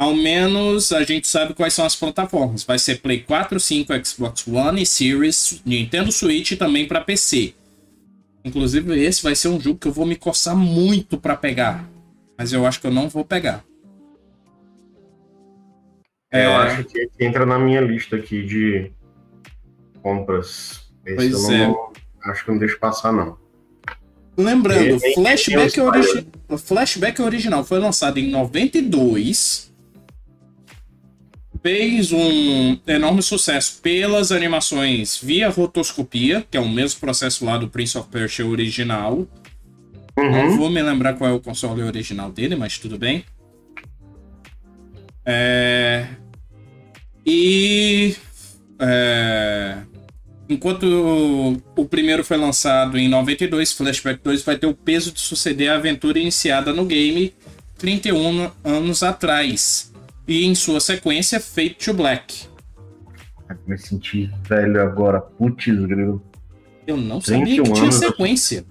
S1: ao menos a gente sabe quais são as plataformas. Vai ser Play 4, 5, Xbox One e Series, Nintendo Switch e também para PC. Inclusive, esse vai ser um jogo que eu vou me coçar muito para pegar. Mas eu acho que eu não vou pegar.
S2: É, eu acho que entra na minha lista aqui de compras. Esse pois eu não, é. acho que não deixo passar, não.
S1: Lembrando, e, Flashback, origi Flashback original foi lançado em 92. Fez um enorme sucesso pelas animações via rotoscopia, que é o mesmo processo lá do Prince of Persia original. Uhum. Não vou me lembrar qual é o console original dele, mas tudo bem. É... E. É... Enquanto o primeiro foi lançado em 92, Flashback 2 vai ter o peso de suceder a aventura iniciada no game 31 anos atrás. E em sua sequência, Fate to Black.
S2: Me senti velho agora, putz, grilo.
S1: Eu não sabia que tinha sequência.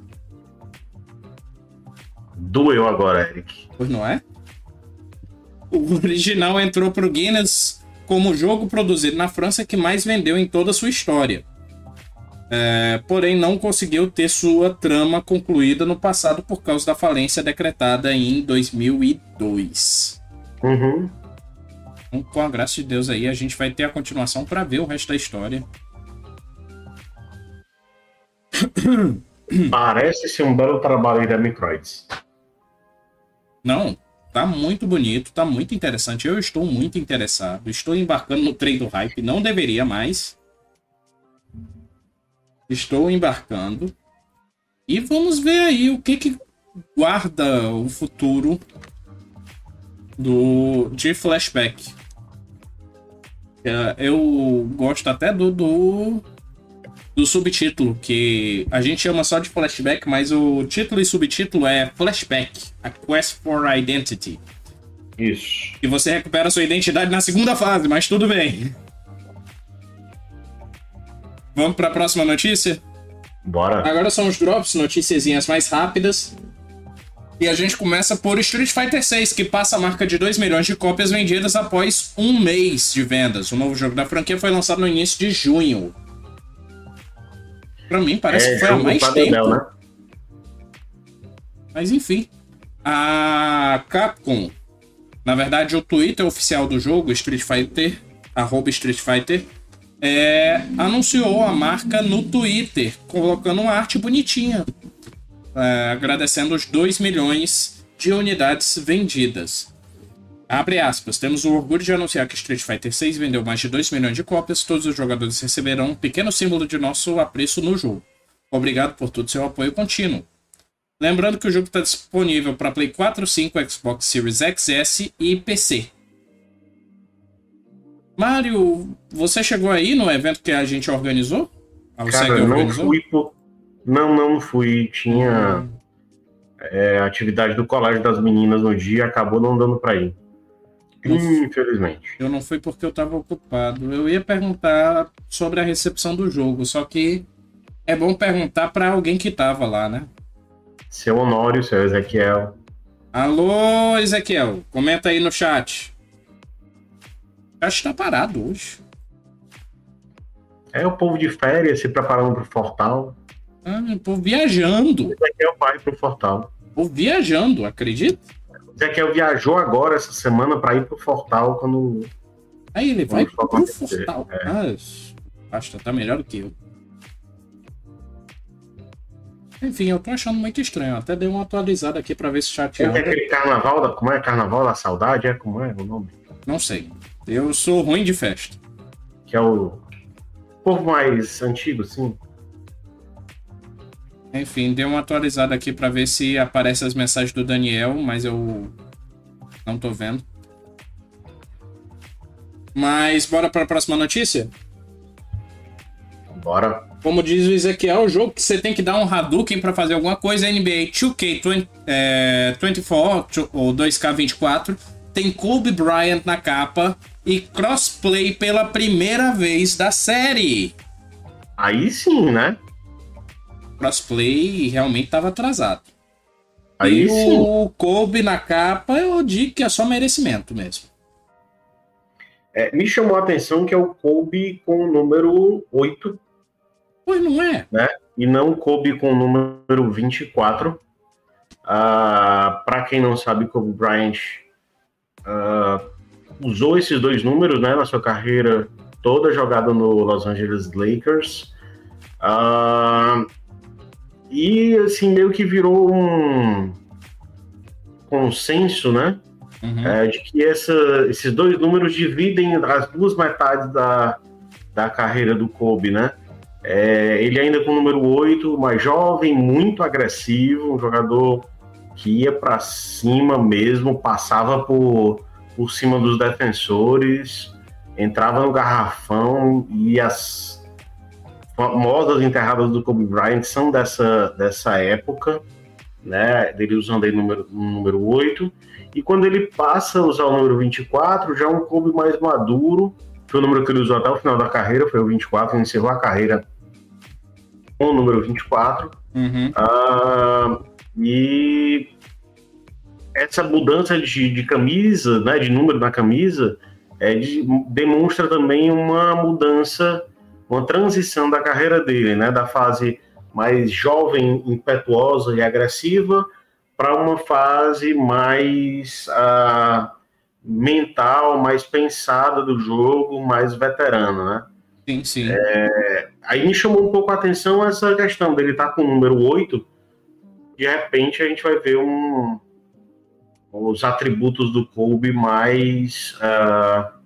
S2: Doeu agora, Eric.
S1: Pois não é? O original entrou pro Guinness como o jogo produzido na França que mais vendeu em toda a sua história. É, porém, não conseguiu ter sua trama concluída no passado por causa da falência decretada em 2002.
S2: Uhum.
S1: Então, com a graça de Deus aí, a gente vai ter a continuação para ver o resto da história. *coughs*
S2: Parece ser um belo trabalho da Microids.
S1: Não, Tá muito bonito, tá muito interessante. Eu estou muito interessado. Estou embarcando no trem do hype. Não deveria mais. Estou embarcando. E vamos ver aí o que, que guarda o futuro do de flashback. É, eu gosto até do, do, do subtítulo, que a gente chama só de flashback, mas o título e subtítulo é Flashback, A Quest for Identity.
S2: Isso.
S1: E você recupera sua identidade na segunda fase, mas tudo bem. Vamos para a próxima notícia?
S2: Bora.
S1: Agora são os drops, noticiazinhas mais rápidas. E a gente começa por Street Fighter VI, que passa a marca de 2 milhões de cópias vendidas após um mês de vendas. O novo jogo da franquia foi lançado no início de junho. Pra mim, parece é, que foi há mais tempo. né? Mas enfim. A Capcom, na verdade, o Twitter oficial do jogo, Street Fighter, arroba Street Fighter, é, anunciou a marca no Twitter, colocando uma arte bonitinha é, agradecendo os 2 milhões de unidades vendidas. Abre aspas, temos o orgulho de anunciar que Street Fighter 6 vendeu mais de 2 milhões de cópias, todos os jogadores receberão um pequeno símbolo de nosso apreço no jogo. Obrigado por todo seu apoio contínuo. Lembrando que o jogo está disponível para Play 4, 5, Xbox Series XS e PC. Mário, você chegou aí no evento que a gente organizou?
S2: Cara, não organizou? fui por não, não fui. Tinha uhum. é, atividade do colégio das meninas no dia, acabou não dando para ir. Infelizmente.
S1: Eu não fui porque eu estava ocupado. Eu ia perguntar sobre a recepção do jogo, só que é bom perguntar para alguém que tava lá, né?
S2: Seu Honório, seu Ezequiel.
S1: Alô, Ezequiel, comenta aí no chat. Acho que tá parado hoje.
S2: É o povo de férias se preparando pro Fortal.
S1: Ah, pô, viajando.
S2: Ezequiel vai pro Fortal.
S1: Pô, viajando, acredita?
S2: Ezequiel viajou agora essa semana para ir pro Fortal quando.
S1: Aí ele vai pro Fortal. É. Ah, acho que tá melhor do que eu. Enfim, eu tô achando muito estranho. Até dei uma atualizada aqui pra ver se chateado.
S2: É aquele carnaval da. Como é? Carnaval da Saudade? É como é o nome?
S1: Não sei. Eu sou ruim de festa.
S2: Que é o povo mais antigo, sim.
S1: Enfim, dei uma atualizada aqui para ver se aparece as mensagens do Daniel, mas eu não tô vendo. Mas bora para a próxima notícia?
S2: Bora.
S1: Como diz o Ezequiel, o jogo que você tem que dar um Hadouken para fazer alguma coisa é NBA 2K 24 ou 2K24. Tem Kobe Bryant na capa e crossplay pela primeira vez da série.
S2: Aí sim, né?
S1: Crossplay realmente estava atrasado.
S2: Aí
S1: e
S2: sim.
S1: o Kobe na capa, eu digo que é só merecimento mesmo.
S2: É, me chamou a atenção que é o Kobe com o número 8.
S1: Pois não é?
S2: Né? E não o Kobe com o número 24. Ah, Para quem não sabe, Kobe Bryant ah, usou esses dois números né, na sua carreira toda jogada no Los Angeles Lakers. Ah, e assim, meio que virou um consenso, né? Uhum. É, de que essa, esses dois números dividem as duas metades da, da carreira do Kobe, né? É, ele ainda com o número 8, mais jovem, muito agressivo, um jogador que ia para cima mesmo, passava por, por cima dos defensores, entrava no garrafão e as famosas enterradas do Kobe Bryant são dessa, dessa época, né? Dele usando aí o número, número 8. E quando ele passa a usar o número 24, já é um Kobe mais maduro. Foi o número que ele usou até o final da carreira, foi o 24, ele encerrou a carreira com o número 24.
S1: Uhum.
S2: Ah, e essa mudança de, de camisa, né, de número na camisa, é de, demonstra também uma mudança uma transição da carreira dele, né, da fase mais jovem, impetuosa e agressiva para uma fase mais uh, mental, mais pensada do jogo, mais veterano, né?
S1: Sim, sim.
S2: É, aí me chamou um pouco a atenção essa questão dele estar tá com o número 8, de repente a gente vai ver um, os atributos do Kobe mais uh,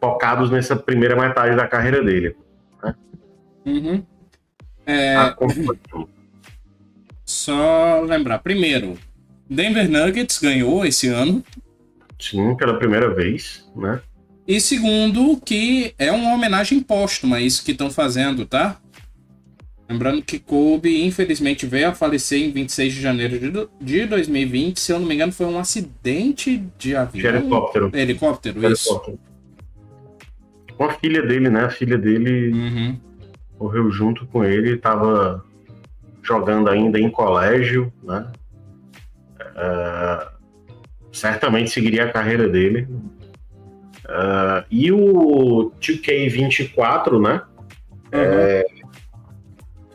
S2: focados nessa primeira metade da carreira dele. Né?
S1: Uhum. É... Só lembrar, primeiro, Denver Nuggets ganhou esse ano.
S2: Sim, pela primeira vez, né?
S1: E segundo, que é uma homenagem póstuma, isso que estão fazendo, tá? Lembrando que Kobe, infelizmente, veio a falecer em 26 de janeiro de 2020. Se eu não me engano, foi um acidente de avião. De
S2: helicóptero.
S1: Helicóptero, de isso. Helicóptero.
S2: Com a filha dele, né? A filha dele
S1: uhum.
S2: morreu junto com ele. Estava jogando ainda em colégio, né? Uh, certamente seguiria a carreira dele. Uh, e o 2K24, né? Uhum. É,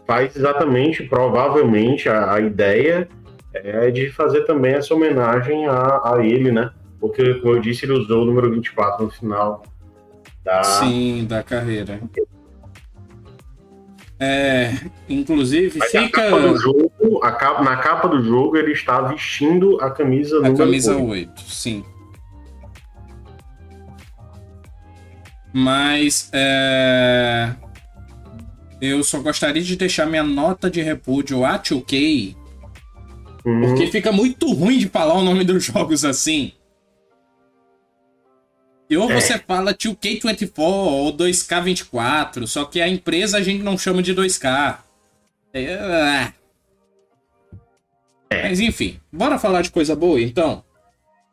S2: faz exatamente, provavelmente, a, a, ideia é de fazer também essa homenagem a, a ele, né? Porque, como eu disse, ele usou o número 24 no final da...
S1: Sim, da carreira. É, inclusive, Mas fica.
S2: Capa jogo, capa, na capa do jogo, ele está vestindo a camisa
S1: A camisa 8. 8, sim. Mas é... eu só gostaria de deixar minha nota de repúdio a 2K, uhum. porque fica muito ruim de falar o nome dos jogos assim. Ou é. você fala 2K24 ou 2K24, só que a empresa a gente não chama de 2K. É... é. Mas enfim, bora falar de coisa boa então?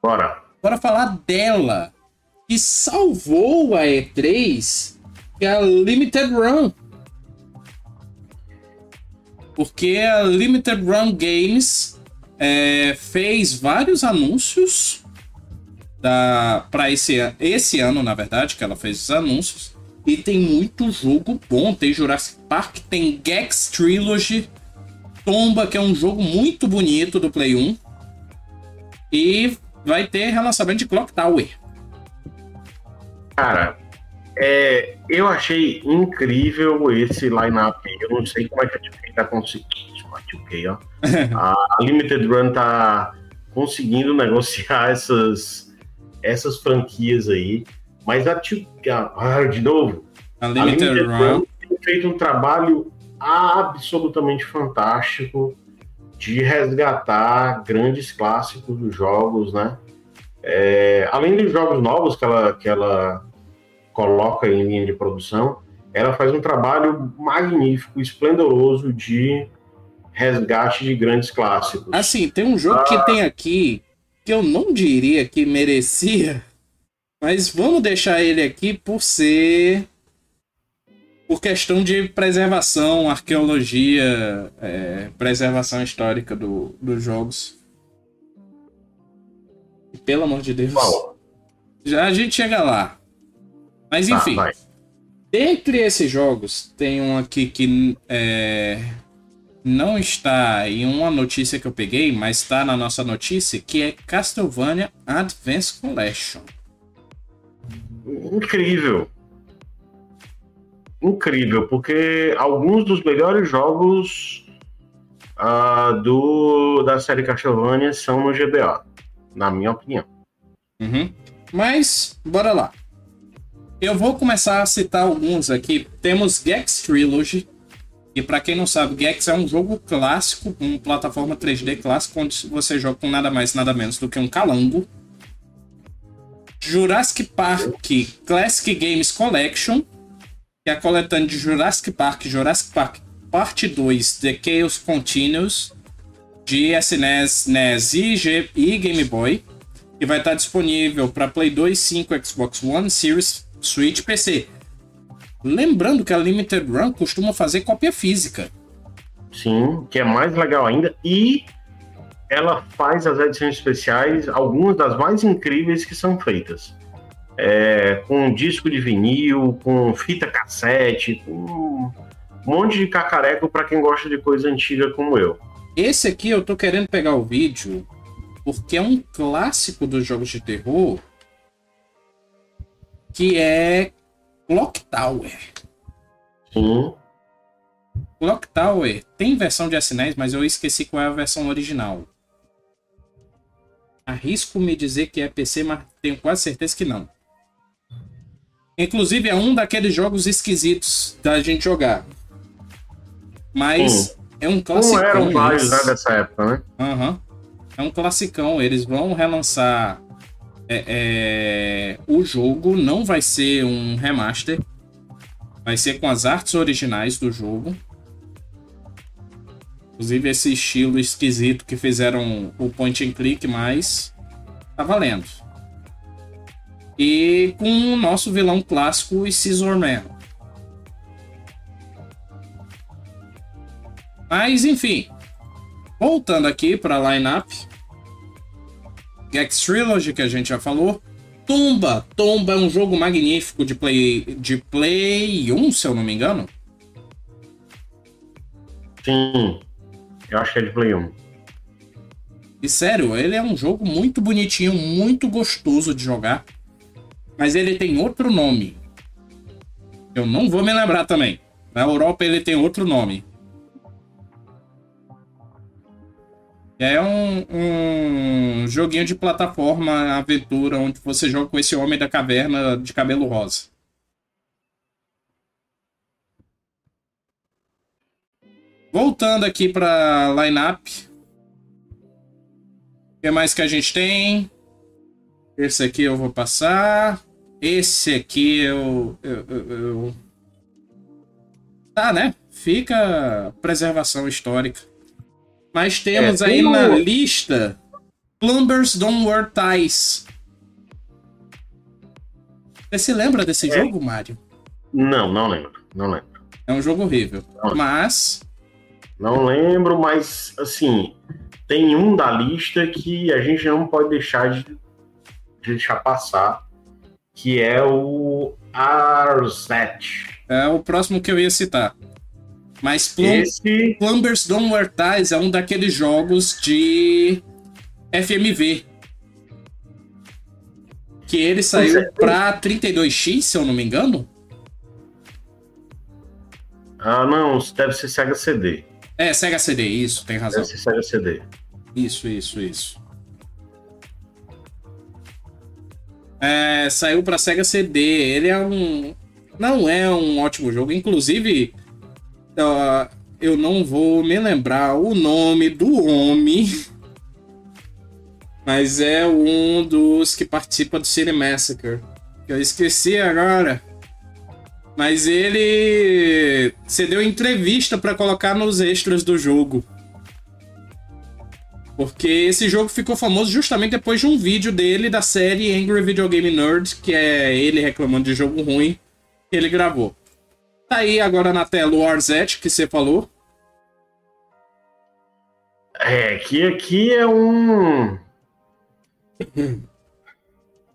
S2: Bora.
S1: Bora falar dela que salvou a E3, que é a Limited Run. Porque a Limited Run Games é, fez vários anúncios para esse, esse ano, na verdade, que ela fez os anúncios. E tem muito jogo bom. Tem Jurassic Park, tem Gex Trilogy, Tomba, que é um jogo muito bonito do Play 1. E vai ter relançamento de Clock Tower.
S2: Cara, é, eu achei incrível esse line-up. Eu não sei como é que a 2K tá conseguindo. ó. *laughs* a Limited Run tá conseguindo negociar *laughs* essas, essas franquias aí. Mas a 2 de novo,
S1: a Limited, a Limited. Run
S2: tem feito um trabalho absolutamente fantástico de resgatar grandes clássicos dos jogos, né? É, além dos jogos novos que ela, que ela coloca em linha de produção, ela faz um trabalho magnífico, esplendoroso de resgate de grandes clássicos.
S1: Assim, tem um jogo ah, que tem aqui que eu não diria que merecia, mas vamos deixar ele aqui por ser por questão de preservação, arqueologia, é, preservação histórica do, dos jogos. E, pelo amor de Deus. Qual? Já a gente chega lá. Mas tá, enfim. Ah, dentre esses jogos, tem um aqui que é, não está em uma notícia que eu peguei, mas está na nossa notícia, que é Castlevania Advance Collection.
S2: Incrível. Incrível, porque alguns dos melhores jogos uh, do, da série Castlevania são no GBA, na minha opinião.
S1: Uhum. Mas, bora lá. Eu vou começar a citar alguns aqui. Temos Gex Trilogy, e para quem não sabe, Gex é um jogo clássico, uma plataforma 3D clássico, onde você joga com nada mais nada menos do que um calango. Jurassic Park Classic Games Collection, que é a coletânea de Jurassic Park, Jurassic Park Parte 2, The Chaos Continues, de SNES, NES e, G e Game Boy, que vai estar disponível para Play 2, 5, Xbox One, Series Switch PC. Lembrando que a Limited Run costuma fazer cópia física.
S2: Sim, que é mais legal ainda. E ela faz as edições especiais, algumas das mais incríveis que são feitas. É, com disco de vinil, com fita cassete, com um monte de cacareco para quem gosta de coisa antiga como eu.
S1: Esse aqui eu tô querendo pegar o vídeo porque é um clássico dos jogos de terror que é Clock Tower.
S2: Sim.
S1: Clock Tower tem versão de SNES, mas eu esqueci qual é a versão original. Arrisco me dizer que é PC, mas tenho quase certeza que não. Inclusive é um daqueles jogos esquisitos da gente jogar. Mas hum. é um classicão. Como
S2: eram vários né, dessa época, né?
S1: Uhum. É um classicão. Eles vão relançar é, é, o jogo, não vai ser um remaster. Vai ser com as artes originais do jogo. Inclusive esse estilo esquisito que fizeram o point and click, mas tá valendo. E com o nosso vilão clássico, o Scissorman. Mas enfim, voltando aqui para a lineup, Gex Trilogy que a gente já falou, Tomba. Tomba é um jogo magnífico de Play, de Play 1, se eu não me engano.
S2: Sim, eu acho que é de Play 1.
S1: E sério, ele é um jogo muito bonitinho, muito gostoso de jogar. Mas ele tem outro nome. Eu não vou me lembrar também. Na Europa ele tem outro nome. É um, um joguinho de plataforma, aventura, onde você joga com esse homem da caverna de cabelo rosa. Voltando aqui para lineup. O que mais que a gente tem? Esse aqui eu vou passar. Esse aqui eu, eu, eu, eu... Tá, né? Fica preservação histórica. Mas temos é, aí na lista Plumbers Don't Wear Ties. Você se lembra desse é. jogo, Mario?
S2: Não, não lembro. Não lembro.
S1: É um jogo horrível. Não. Mas.
S2: Não lembro, mas assim, tem um da lista que a gente não pode deixar de, de deixar passar, que é o Arset.
S1: É o próximo que eu ia citar. Mas Plum Esse... Plumbers Don't Wear Ties é um daqueles jogos de FMV. Que ele saiu pra 32X, se eu não me engano.
S2: Ah, não, deve ser Sega CD.
S1: É, Sega CD, isso, tem razão.
S2: Deve ser Sega CD.
S1: Isso, isso, isso. É, saiu pra Sega CD. Ele é um. Não é um ótimo jogo. Inclusive, uh, eu não vou me lembrar o nome do homem, mas é um dos que participa do Cine Massacre. Eu esqueci agora. Mas ele cedeu entrevista para colocar nos extras do jogo. Porque esse jogo ficou famoso justamente depois de um vídeo dele da série Angry Video Game Nerd, que é ele reclamando de jogo ruim, que ele gravou. Tá aí agora na tela o Warzet, que você falou.
S2: É, que aqui é um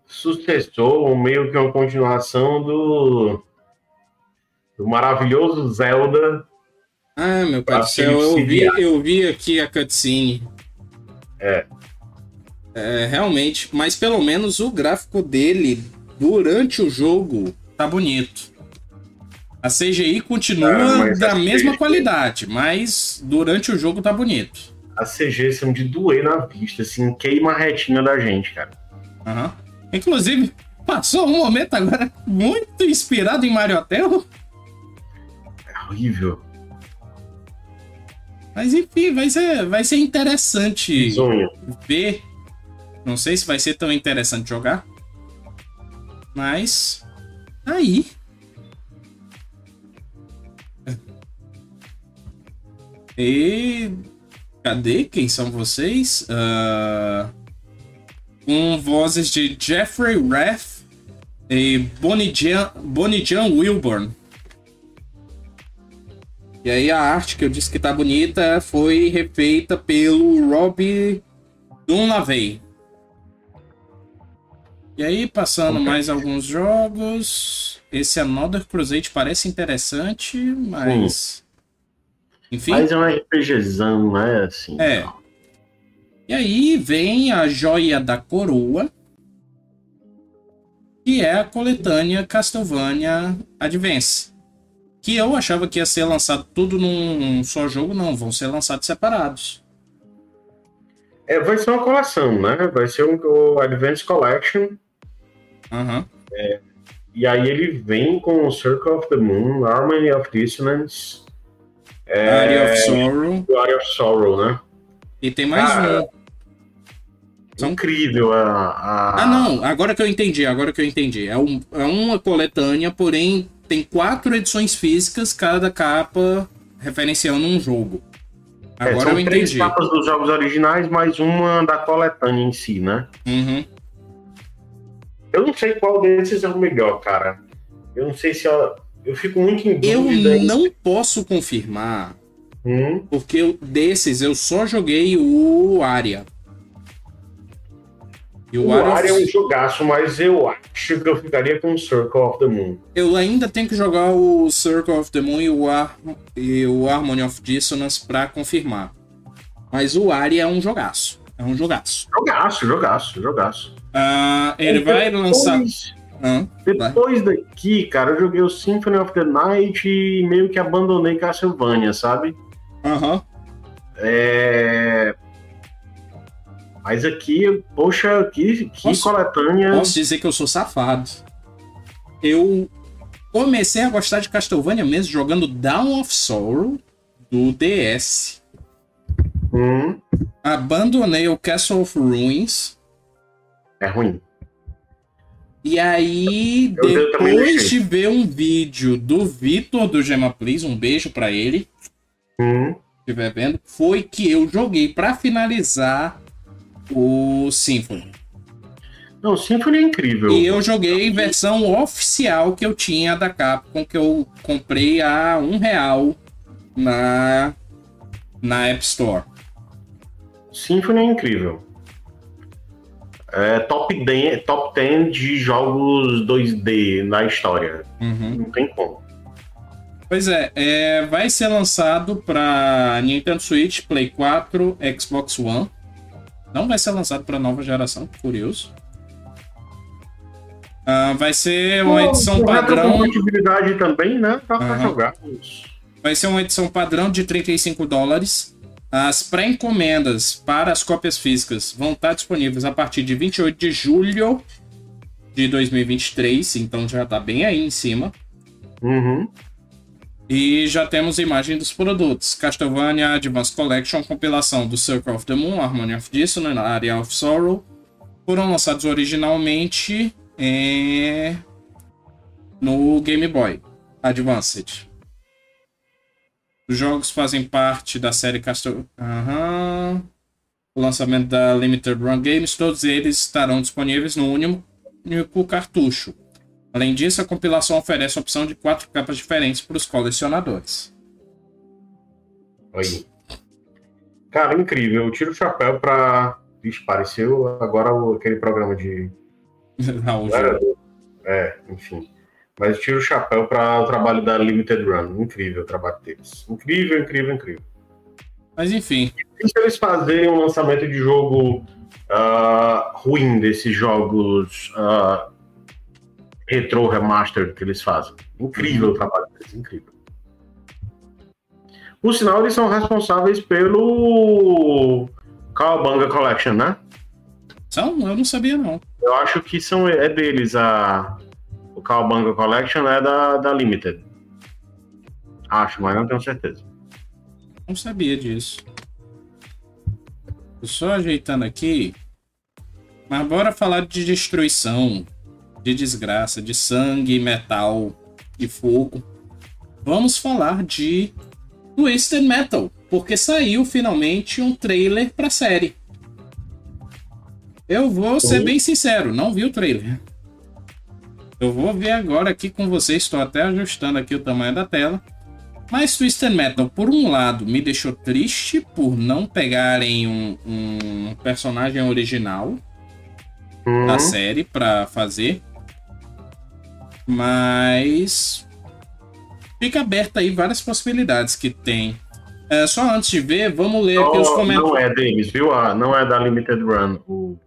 S2: sucessor, meio que uma continuação do, do maravilhoso Zelda.
S1: Ah, meu pai do céu, eu vi, eu vi aqui a cutscene.
S2: É.
S1: é. Realmente, mas pelo menos o gráfico dele durante o jogo tá bonito. A CGI continua ah, da mesma CGI... qualidade, mas durante o jogo tá bonito.
S2: As CGs são de doer na vista, assim, queima a retina da gente, cara.
S1: Uhum. Inclusive, passou um momento agora muito inspirado em Mario Hotel.
S2: É horrível.
S1: Mas enfim, vai ser, vai ser interessante
S2: Sonho.
S1: ver. Não sei se vai ser tão interessante jogar. Mas. Aí. E. Cadê? Quem são vocês? Uh... Com vozes de Jeffrey Rath e Bonnie Jan Wilburn. E aí a arte que eu disse que tá bonita foi refeita pelo Rob Dunlavey. E aí, passando mais alguns jogos. Esse Another Crusade parece interessante, mas.
S2: Enfim. Mas é um RPGzão, né? Assim,
S1: é. Não. E aí vem a Joia da Coroa, que é a coletânea Castlevania Advance. Que eu achava que ia ser lançado tudo num só jogo, não, vão ser lançados separados.
S2: É, vai ser uma coleção, né? Vai ser um, o Advance Collection.
S1: Uhum.
S2: É, e aí ele vem com o Circle of the Moon, Harmony of Dissonance, É...
S1: Area of Sorrow.
S2: Area of Sorrow, né?
S1: E tem mais Cara, um.
S2: São... Incrível a, a,
S1: Ah, não. Agora que eu entendi, agora que eu entendi. É, um, é uma coletânea, porém tem quatro edições físicas, cada capa referenciando um jogo.
S2: É, agora é, são eu três entendi. capas dos jogos originais, mais uma da coletânea em si, né?
S1: Uhum.
S2: Eu não sei qual desses é o melhor, cara. Eu não sei se eu, eu fico muito em
S1: dúvida. Eu não posso confirmar,
S2: hum?
S1: porque desses eu só joguei o Aria.
S2: E o, o Aria é um jogaço, mas eu acho que eu ficaria com o Circle of the Moon.
S1: Eu ainda tenho que jogar o Circle of the Moon e o, Ar... e o Harmony of Dissonance pra confirmar. Mas o Aria é um jogaço. É um jogaço.
S2: Jogaço, jogaço, jogaço.
S1: Uh, ele então, vai lançar.
S2: Depois vai. daqui, cara, eu joguei o Symphony of the Night e meio que abandonei Castlevania, sabe?
S1: Aham. Uhum.
S2: É... Mas aqui, poxa, que, que posso, coletânea.
S1: Posso dizer que eu sou safado. Eu comecei a gostar de Castlevania mesmo jogando Down of Sorrow do DS.
S2: Hum.
S1: Abandonei o Castle of Ruins.
S2: É ruim.
S1: E aí, eu, depois de ver um vídeo do Vitor do Gema Please, um beijo para ele.
S2: Hum.
S1: estiver vendo, foi que eu joguei para finalizar o Symphony.
S2: Não, o Symphony é incrível.
S1: E eu joguei versão oficial que eu tinha da Capcom, que eu comprei a um real na, na App Store.
S2: Symphony é incrível. É top 10, top 10 de jogos 2D na história.
S1: Uhum.
S2: Não tem como.
S1: Pois é, é vai ser lançado para Nintendo Switch, Play 4, Xbox One. Não vai ser lançado para nova geração, curioso. Uh, vai ser uma Pô, edição padrão.
S2: compatibilidade também, né? Dá pra jogar.
S1: Vai ser uma edição padrão de 35 dólares. As pré-encomendas para as cópias físicas vão estar disponíveis a partir de 28 de julho de 2023, então já está bem aí em cima.
S2: Uhum.
S1: E já temos imagem dos produtos. Castlevania Advance Collection, compilação do Circle of the Moon, Harmony of Dissonance, Area of Sorrow. Foram lançados originalmente é... no Game Boy Advanced. Os jogos fazem parte da série Castlevania. Uhum. O lançamento da Limited Run Games, todos eles estarão disponíveis no único cartucho. Além disso, a compilação oferece a opção de quatro capas diferentes para os colecionadores.
S2: Aí. Cara, incrível. Eu tiro o chapéu para. Pareceu agora aquele programa de. *laughs*
S1: Não,
S2: é, enfim. Mas tiro o chapéu para o trabalho da Limited Run. Incrível o trabalho deles. Incrível, incrível, incrível.
S1: Mas enfim.
S2: E se eles fazerem um lançamento de jogo uh, ruim desses jogos uh, retro remaster que eles fazem. Incrível o trabalho deles, incrível. Por sinal, eles são responsáveis pelo Cowabunga Collection, né?
S1: São? Eu não sabia, não.
S2: Eu acho que são, é deles. A, Cowabunga Collection é da, da Limited. Acho, mas não tenho certeza.
S1: Não sabia disso. Tô só ajeitando aqui. Mas bora falar de destruição de desgraça, de sangue, metal e fogo. Vamos falar de Twisted Metal, porque saiu finalmente um trailer para a série. Eu vou ser bem sincero, não vi o trailer. Eu vou ver agora aqui com vocês, estou até ajustando aqui o tamanho da tela. Mas Twisted Metal, por um lado, me deixou triste por não pegarem um, um personagem original uhum. da série para fazer. Mas fica aberta aí várias possibilidades que tem. É, só antes de ver, vamos ler aqui os comentários.
S2: Não é deles, viu? Ah, não é da Limited Run, o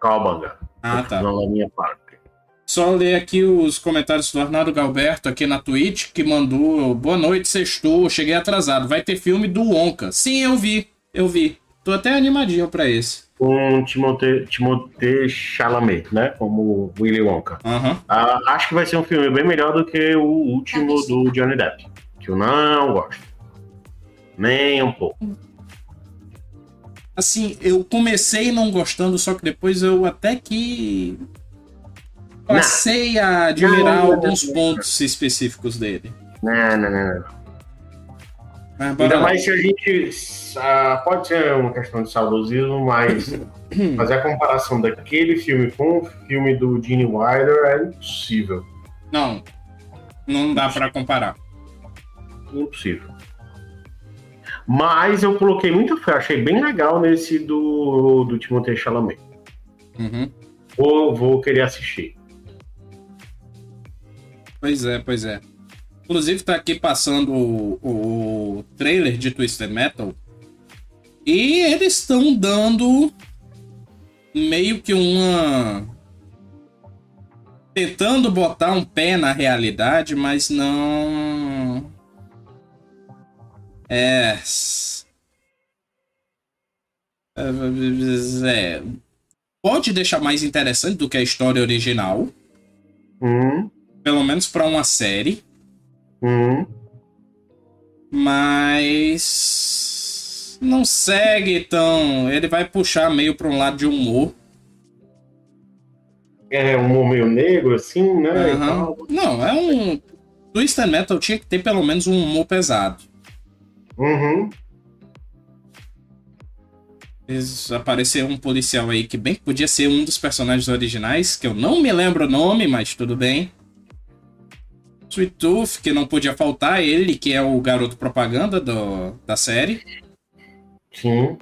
S2: Calbanga.
S1: Ah, tá.
S2: Não da minha parte.
S1: Só ler aqui os comentários do Arnaldo Galberto aqui na Twitch, que mandou Boa noite, sextou, cheguei atrasado. Vai ter filme do Wonka. Sim, eu vi, eu vi. Tô até animadinho para esse
S2: com Timothée, Timothée Chalamet, né? Como Willy Wonka.
S1: Uhum.
S2: Ah, acho que vai ser um filme bem melhor do que o último do Johnny Depp. Que eu não gosto. Nem um pouco.
S1: Assim, eu comecei não gostando, só que depois eu até que passei não. a admirar não, alguns não, pontos específicos dele.
S2: Não, não, não. não. Ainda mais se a gente. Uh, pode ser uma questão de saudosismo, mas *clears throat* fazer a comparação daquele filme com o filme do Gene Wilder é impossível.
S1: Não, não dá para comparar.
S2: Impossível. Mas eu coloquei muita fé, achei bem legal nesse do, do Timothée Chalamet.
S1: Uhum.
S2: Vou, vou querer assistir.
S1: Pois é, pois é. Inclusive tá aqui passando o, o trailer de Twisted Metal. E eles estão dando meio que uma. Tentando botar um pé na realidade, mas não. É. é. Pode deixar mais interessante do que a história original.
S2: Hum.
S1: Pelo menos para uma série.
S2: Hum.
S1: Mas. Não segue tão. Ele vai puxar meio para um lado de humor.
S2: É um humor meio negro, assim, né?
S1: Uhum. Não, é um. Twisted Metal tinha que ter pelo menos um humor pesado.
S2: Uhum.
S1: Apareceu um policial aí que bem podia ser um dos personagens originais, que eu não me lembro o nome, mas tudo bem. Sweet Tooth, que não podia faltar, ele que é o garoto propaganda do, da série.
S2: Sim.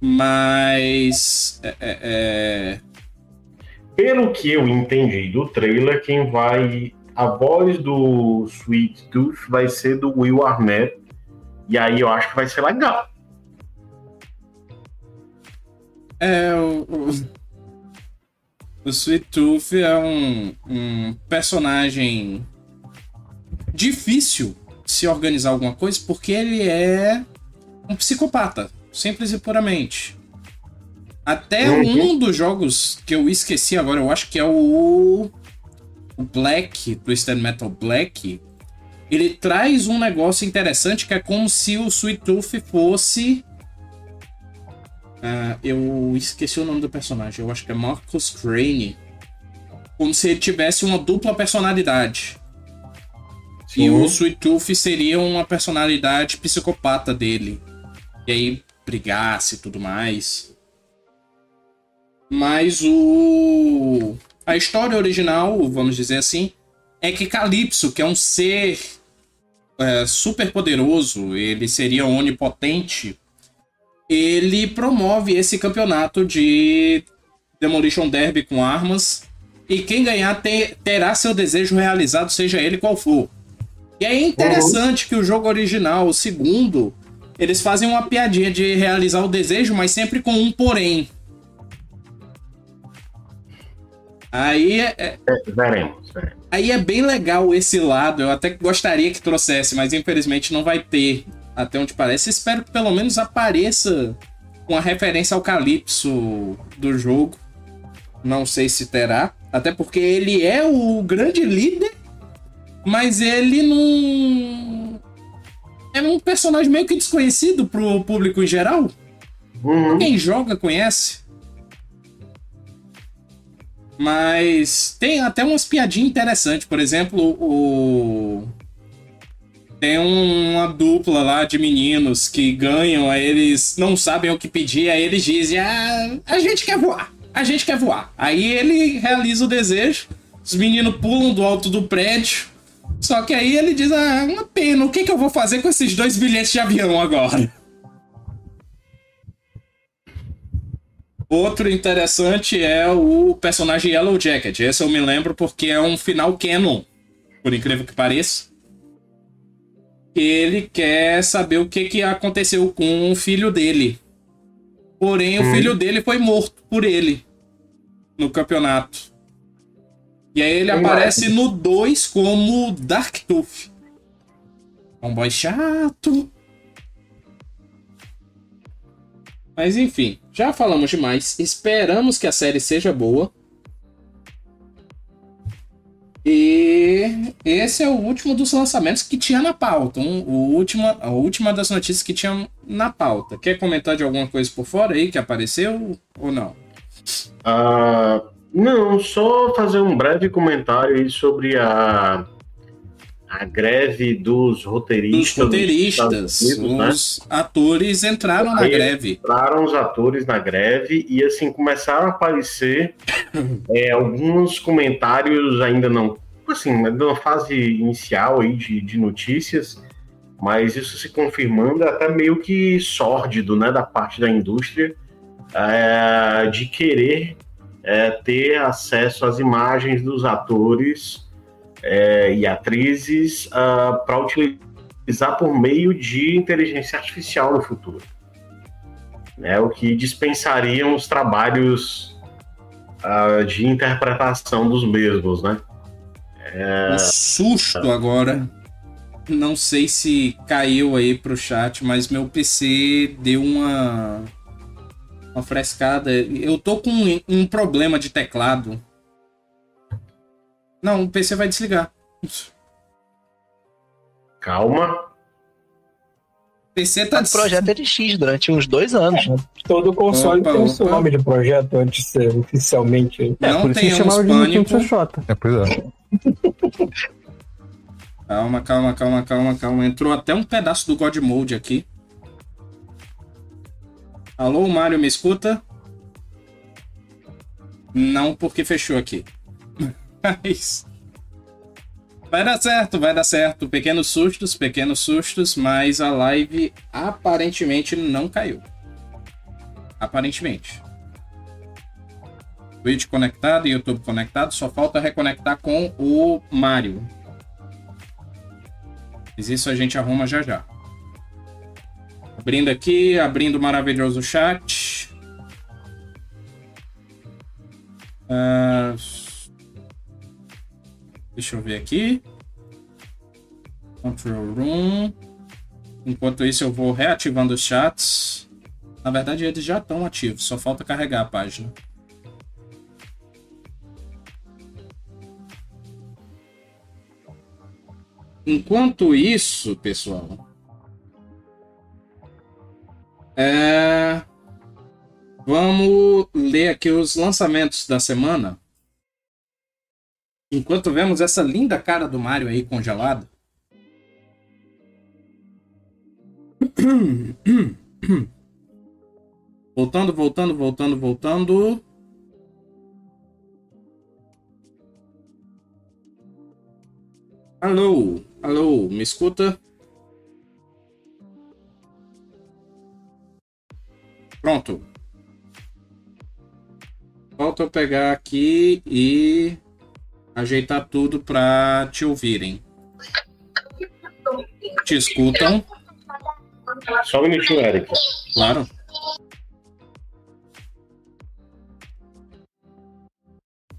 S1: Mas. É, é, é...
S2: Pelo que eu entendi do trailer, quem vai. A voz do Sweet Tooth vai ser do Will Arnett, e aí eu acho que vai ser legal.
S1: É, o, o, o Sweet Tooth é um, um personagem difícil se organizar alguma coisa porque ele é um psicopata, simples e puramente. Até uhum. um dos jogos que eu esqueci agora, eu acho que é o, o Black, Twisted Metal Black, ele traz um negócio interessante que é como se o Sweet Tooth fosse. Uh, eu esqueci o nome do personagem, eu acho que é Marcus Crane. Como se ele tivesse uma dupla personalidade. Sim. E o Sweet Tooth seria uma personalidade psicopata dele. E aí brigasse e tudo mais. Mas o. A história original, vamos dizer assim, é que Calypso, que é um ser é, super poderoso, ele seria onipotente, ele promove esse campeonato de Demolition Derby com armas. E quem ganhar ter, terá seu desejo realizado, seja ele qual for. E é interessante uhum. que o jogo original, o segundo, eles fazem uma piadinha de realizar o desejo, mas sempre com um porém. Aí é. é,
S2: é veremos, veremos.
S1: Aí é bem legal esse lado, eu até gostaria que trouxesse, mas infelizmente não vai ter, até onde parece. Espero que pelo menos apareça com a referência ao Calypso do jogo. Não sei se terá, até porque ele é o grande líder, mas ele não. É um personagem meio que desconhecido pro público em geral.
S2: Uhum.
S1: Quem joga conhece. Mas tem até umas piadinhas interessantes. Por exemplo, o. Tem uma dupla lá de meninos que ganham, aí eles não sabem o que pedir, aí eles dizem: ah, a gente quer voar, a gente quer voar. Aí ele realiza o desejo, os meninos pulam do alto do prédio, só que aí ele diz: ah, uma pena, o que, que eu vou fazer com esses dois bilhetes de avião agora? Outro interessante é o personagem Yellow Jacket. Esse eu me lembro porque é um final canon, por incrível que pareça. Ele quer saber o que, que aconteceu com o filho dele. Porém, hum. o filho dele foi morto por ele no campeonato. E aí ele aparece no 2 como Dark Tooth. Um boy chato. Mas enfim, já falamos demais. Esperamos que a série seja boa. E esse é o último dos lançamentos que tinha na pauta. Um, o última, a última das notícias que tinha na pauta. Quer comentar de alguma coisa por fora aí que apareceu ou não?
S2: Uh, não, só fazer um breve comentário aí sobre a, a greve dos roteiristas. Dos
S1: roteiristas. Unidos, os né? atores entraram na greve.
S2: Entraram os atores na greve e assim começaram a aparecer *laughs* é, alguns comentários ainda não. Assim, na fase inicial aí de, de notícias, mas isso se confirmando é até meio que sórdido, né, da parte da indústria, é, de querer é, ter acesso às imagens dos atores é, e atrizes uh, ah, para utilizar por meio de inteligência artificial no futuro. Né, o que dispensariam os trabalhos uh, de interpretação dos mesmos, né?
S1: É... Um susto agora. Não sei se caiu aí pro chat, mas meu PC deu uma uma frescada. Eu tô com um, um problema de teclado. Não, o PC vai desligar.
S2: Calma.
S1: O PC tá.
S3: O projeto é de X durante uns dois anos. É,
S4: todo console opa, tem o seu nome de projeto antes de ser oficialmente.
S1: É, Não por tem chamava pânico. de É, pois é. calma, calma, calma, calma, calma. Entrou até um pedaço do God Mode aqui. Alô, Mário, me escuta? Não, porque fechou aqui. Mas. Vai dar certo, vai dar certo. Pequenos sustos, pequenos sustos, mas a live aparentemente não caiu. Aparentemente. Twitch conectado, YouTube conectado, só falta reconectar com o Mário. Mas isso a gente arruma já já. Abrindo aqui, abrindo o maravilhoso chat. Uh, deixa eu ver aqui. Control Room. Enquanto isso, eu vou reativando os chats. Na verdade, eles já estão ativos, só falta carregar a página. Enquanto isso, pessoal, é... Vamos ler aqui os lançamentos da semana. Enquanto vemos essa linda cara do Mario aí congelada. *coughs* Voltando, voltando, voltando, voltando. Alô, alô, me escuta? Pronto. Falta eu pegar aqui e ajeitar tudo para te ouvirem. Te escutam?
S2: Só um minutinho, Eric.
S1: Claro.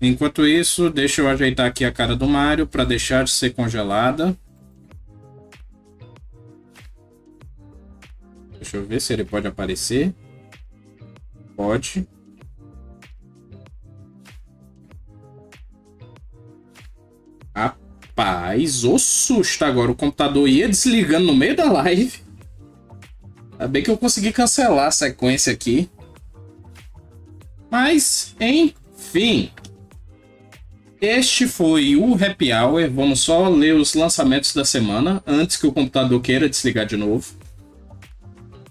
S1: Enquanto isso, deixa eu ajeitar aqui a cara do Mario para deixar de ser congelada. Deixa eu ver se ele pode aparecer. Pode. Rapaz, o susto agora. O computador ia desligando no meio da live. Ainda bem que eu consegui cancelar a sequência aqui. Mas, enfim. Este foi o Happy Hour. Vamos só ler os lançamentos da semana antes que o computador queira desligar de novo.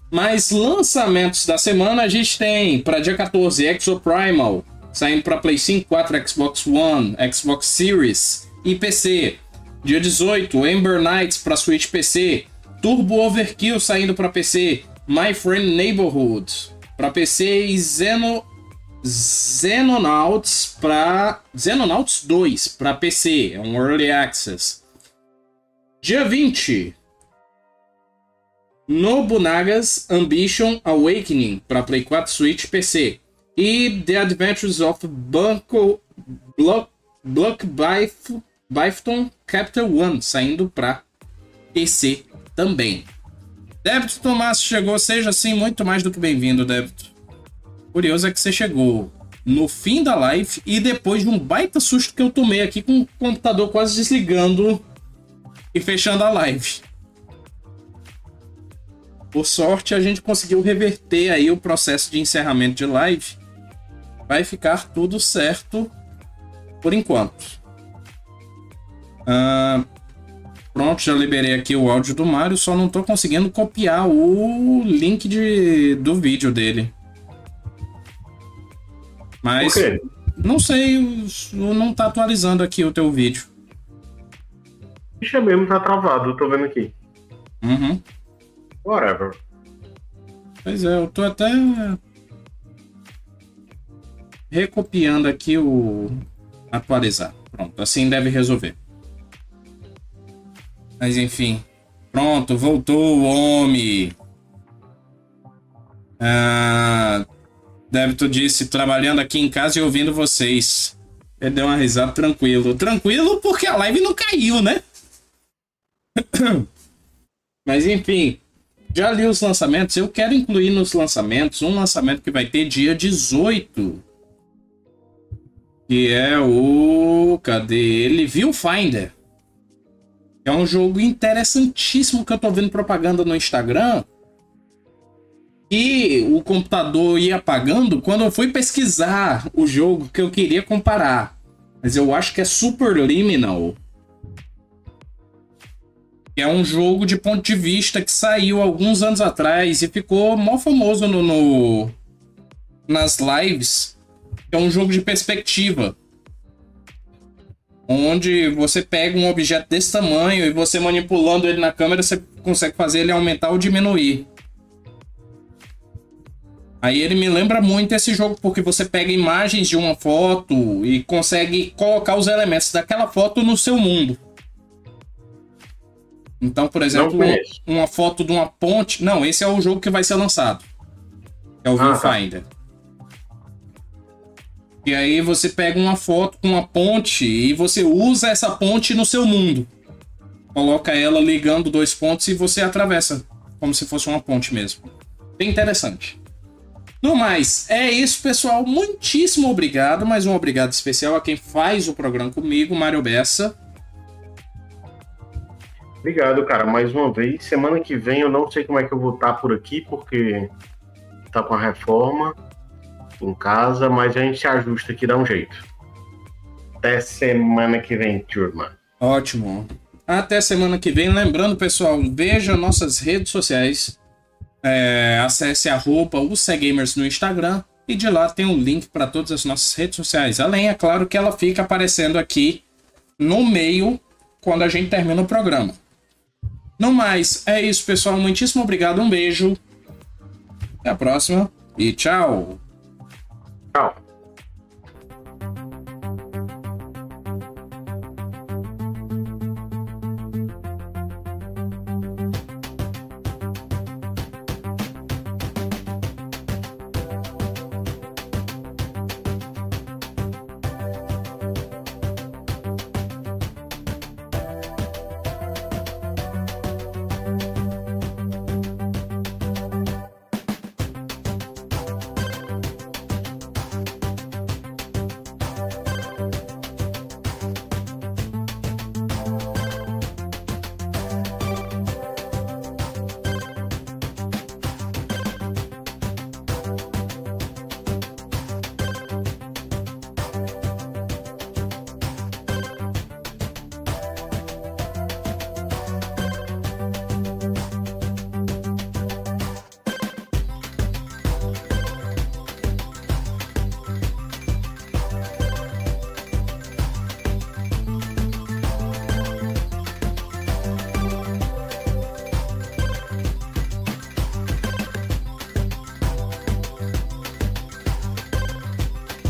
S1: Mas lançamentos da semana a gente tem para dia 14 Exoprimal, saindo para Play 5, 4, Xbox One, Xbox Series e PC. Dia 18 Ember Knights para Switch PC, Turbo Overkill saindo para PC, My Friend Neighborhood para PC e Zeno Xenonauts para Xenonauts 2 para PC, é um early access. Dia 20 Nobunaga's Ambition Awakening para Play 4, Switch PC. E The Adventures of Bunko Block, Block Byfton Capital One, saindo para PC também. Débito Tomás chegou, seja assim muito mais do que bem-vindo, Débito. Curioso é que você chegou. no fim da live e depois de um baita susto que eu tomei aqui com o computador quase desligando e fechando a live. Por sorte, a gente conseguiu reverter aí o processo de encerramento de live. Vai ficar tudo certo por enquanto. Ah, pronto, já liberei aqui o áudio do Mário, só não tô conseguindo copiar o link de, do vídeo dele. Mas não sei, não tá atualizando aqui o teu vídeo.
S2: É mesmo tá travado, tô vendo aqui.
S1: Uhum.
S2: Whatever.
S1: Pois é, eu tô até recopiando aqui o atualizar. Pronto, assim deve resolver. Mas enfim. Pronto, voltou o homem. Ah, Débito disse, trabalhando aqui em casa e ouvindo vocês. Ele deu uma risada tranquilo. Tranquilo porque a live não caiu, né? *coughs* Mas enfim, já li os lançamentos. Eu quero incluir nos lançamentos um lançamento que vai ter dia 18. Que é o. Cadê ele? Viewfinder. É um jogo interessantíssimo que eu tô vendo propaganda no Instagram e o computador ia apagando quando eu fui pesquisar o jogo que eu queria comparar. Mas eu acho que é Superliminal. É um jogo de ponto de vista que saiu alguns anos atrás e ficou mó famoso no, no nas lives. É um jogo de perspectiva. Onde você pega um objeto desse tamanho e você manipulando ele na câmera, você consegue fazer ele aumentar ou diminuir. Aí ele me lembra muito esse jogo porque você pega imagens de uma foto e consegue colocar os elementos daquela foto no seu mundo. Então, por exemplo, uma foto de uma ponte. Não, esse é o jogo que vai ser lançado. É o ah, tá. Viewfinder. Tá. E aí você pega uma foto com uma ponte e você usa essa ponte no seu mundo. Coloca ela ligando dois pontos e você atravessa. Como se fosse uma ponte mesmo. Bem interessante. No mais, é isso, pessoal. Muitíssimo obrigado. Mais um obrigado especial a quem faz o programa comigo, Mário Bessa.
S2: Obrigado, cara, mais uma vez. Semana que vem eu não sei como é que eu vou estar por aqui, porque tá com a reforma em casa, mas a gente se ajusta aqui, dá um jeito. Até semana que vem, turma.
S1: Ótimo. Até semana que vem. Lembrando, pessoal, veja nossas redes sociais é, acesse a roupa o Gamers no Instagram e de lá tem um link para todas as nossas redes sociais. Além, é claro, que ela fica aparecendo aqui no meio quando a gente termina o programa. No mais, é isso, pessoal. Muitíssimo obrigado, um beijo. Até a próxima e tchau! Oh.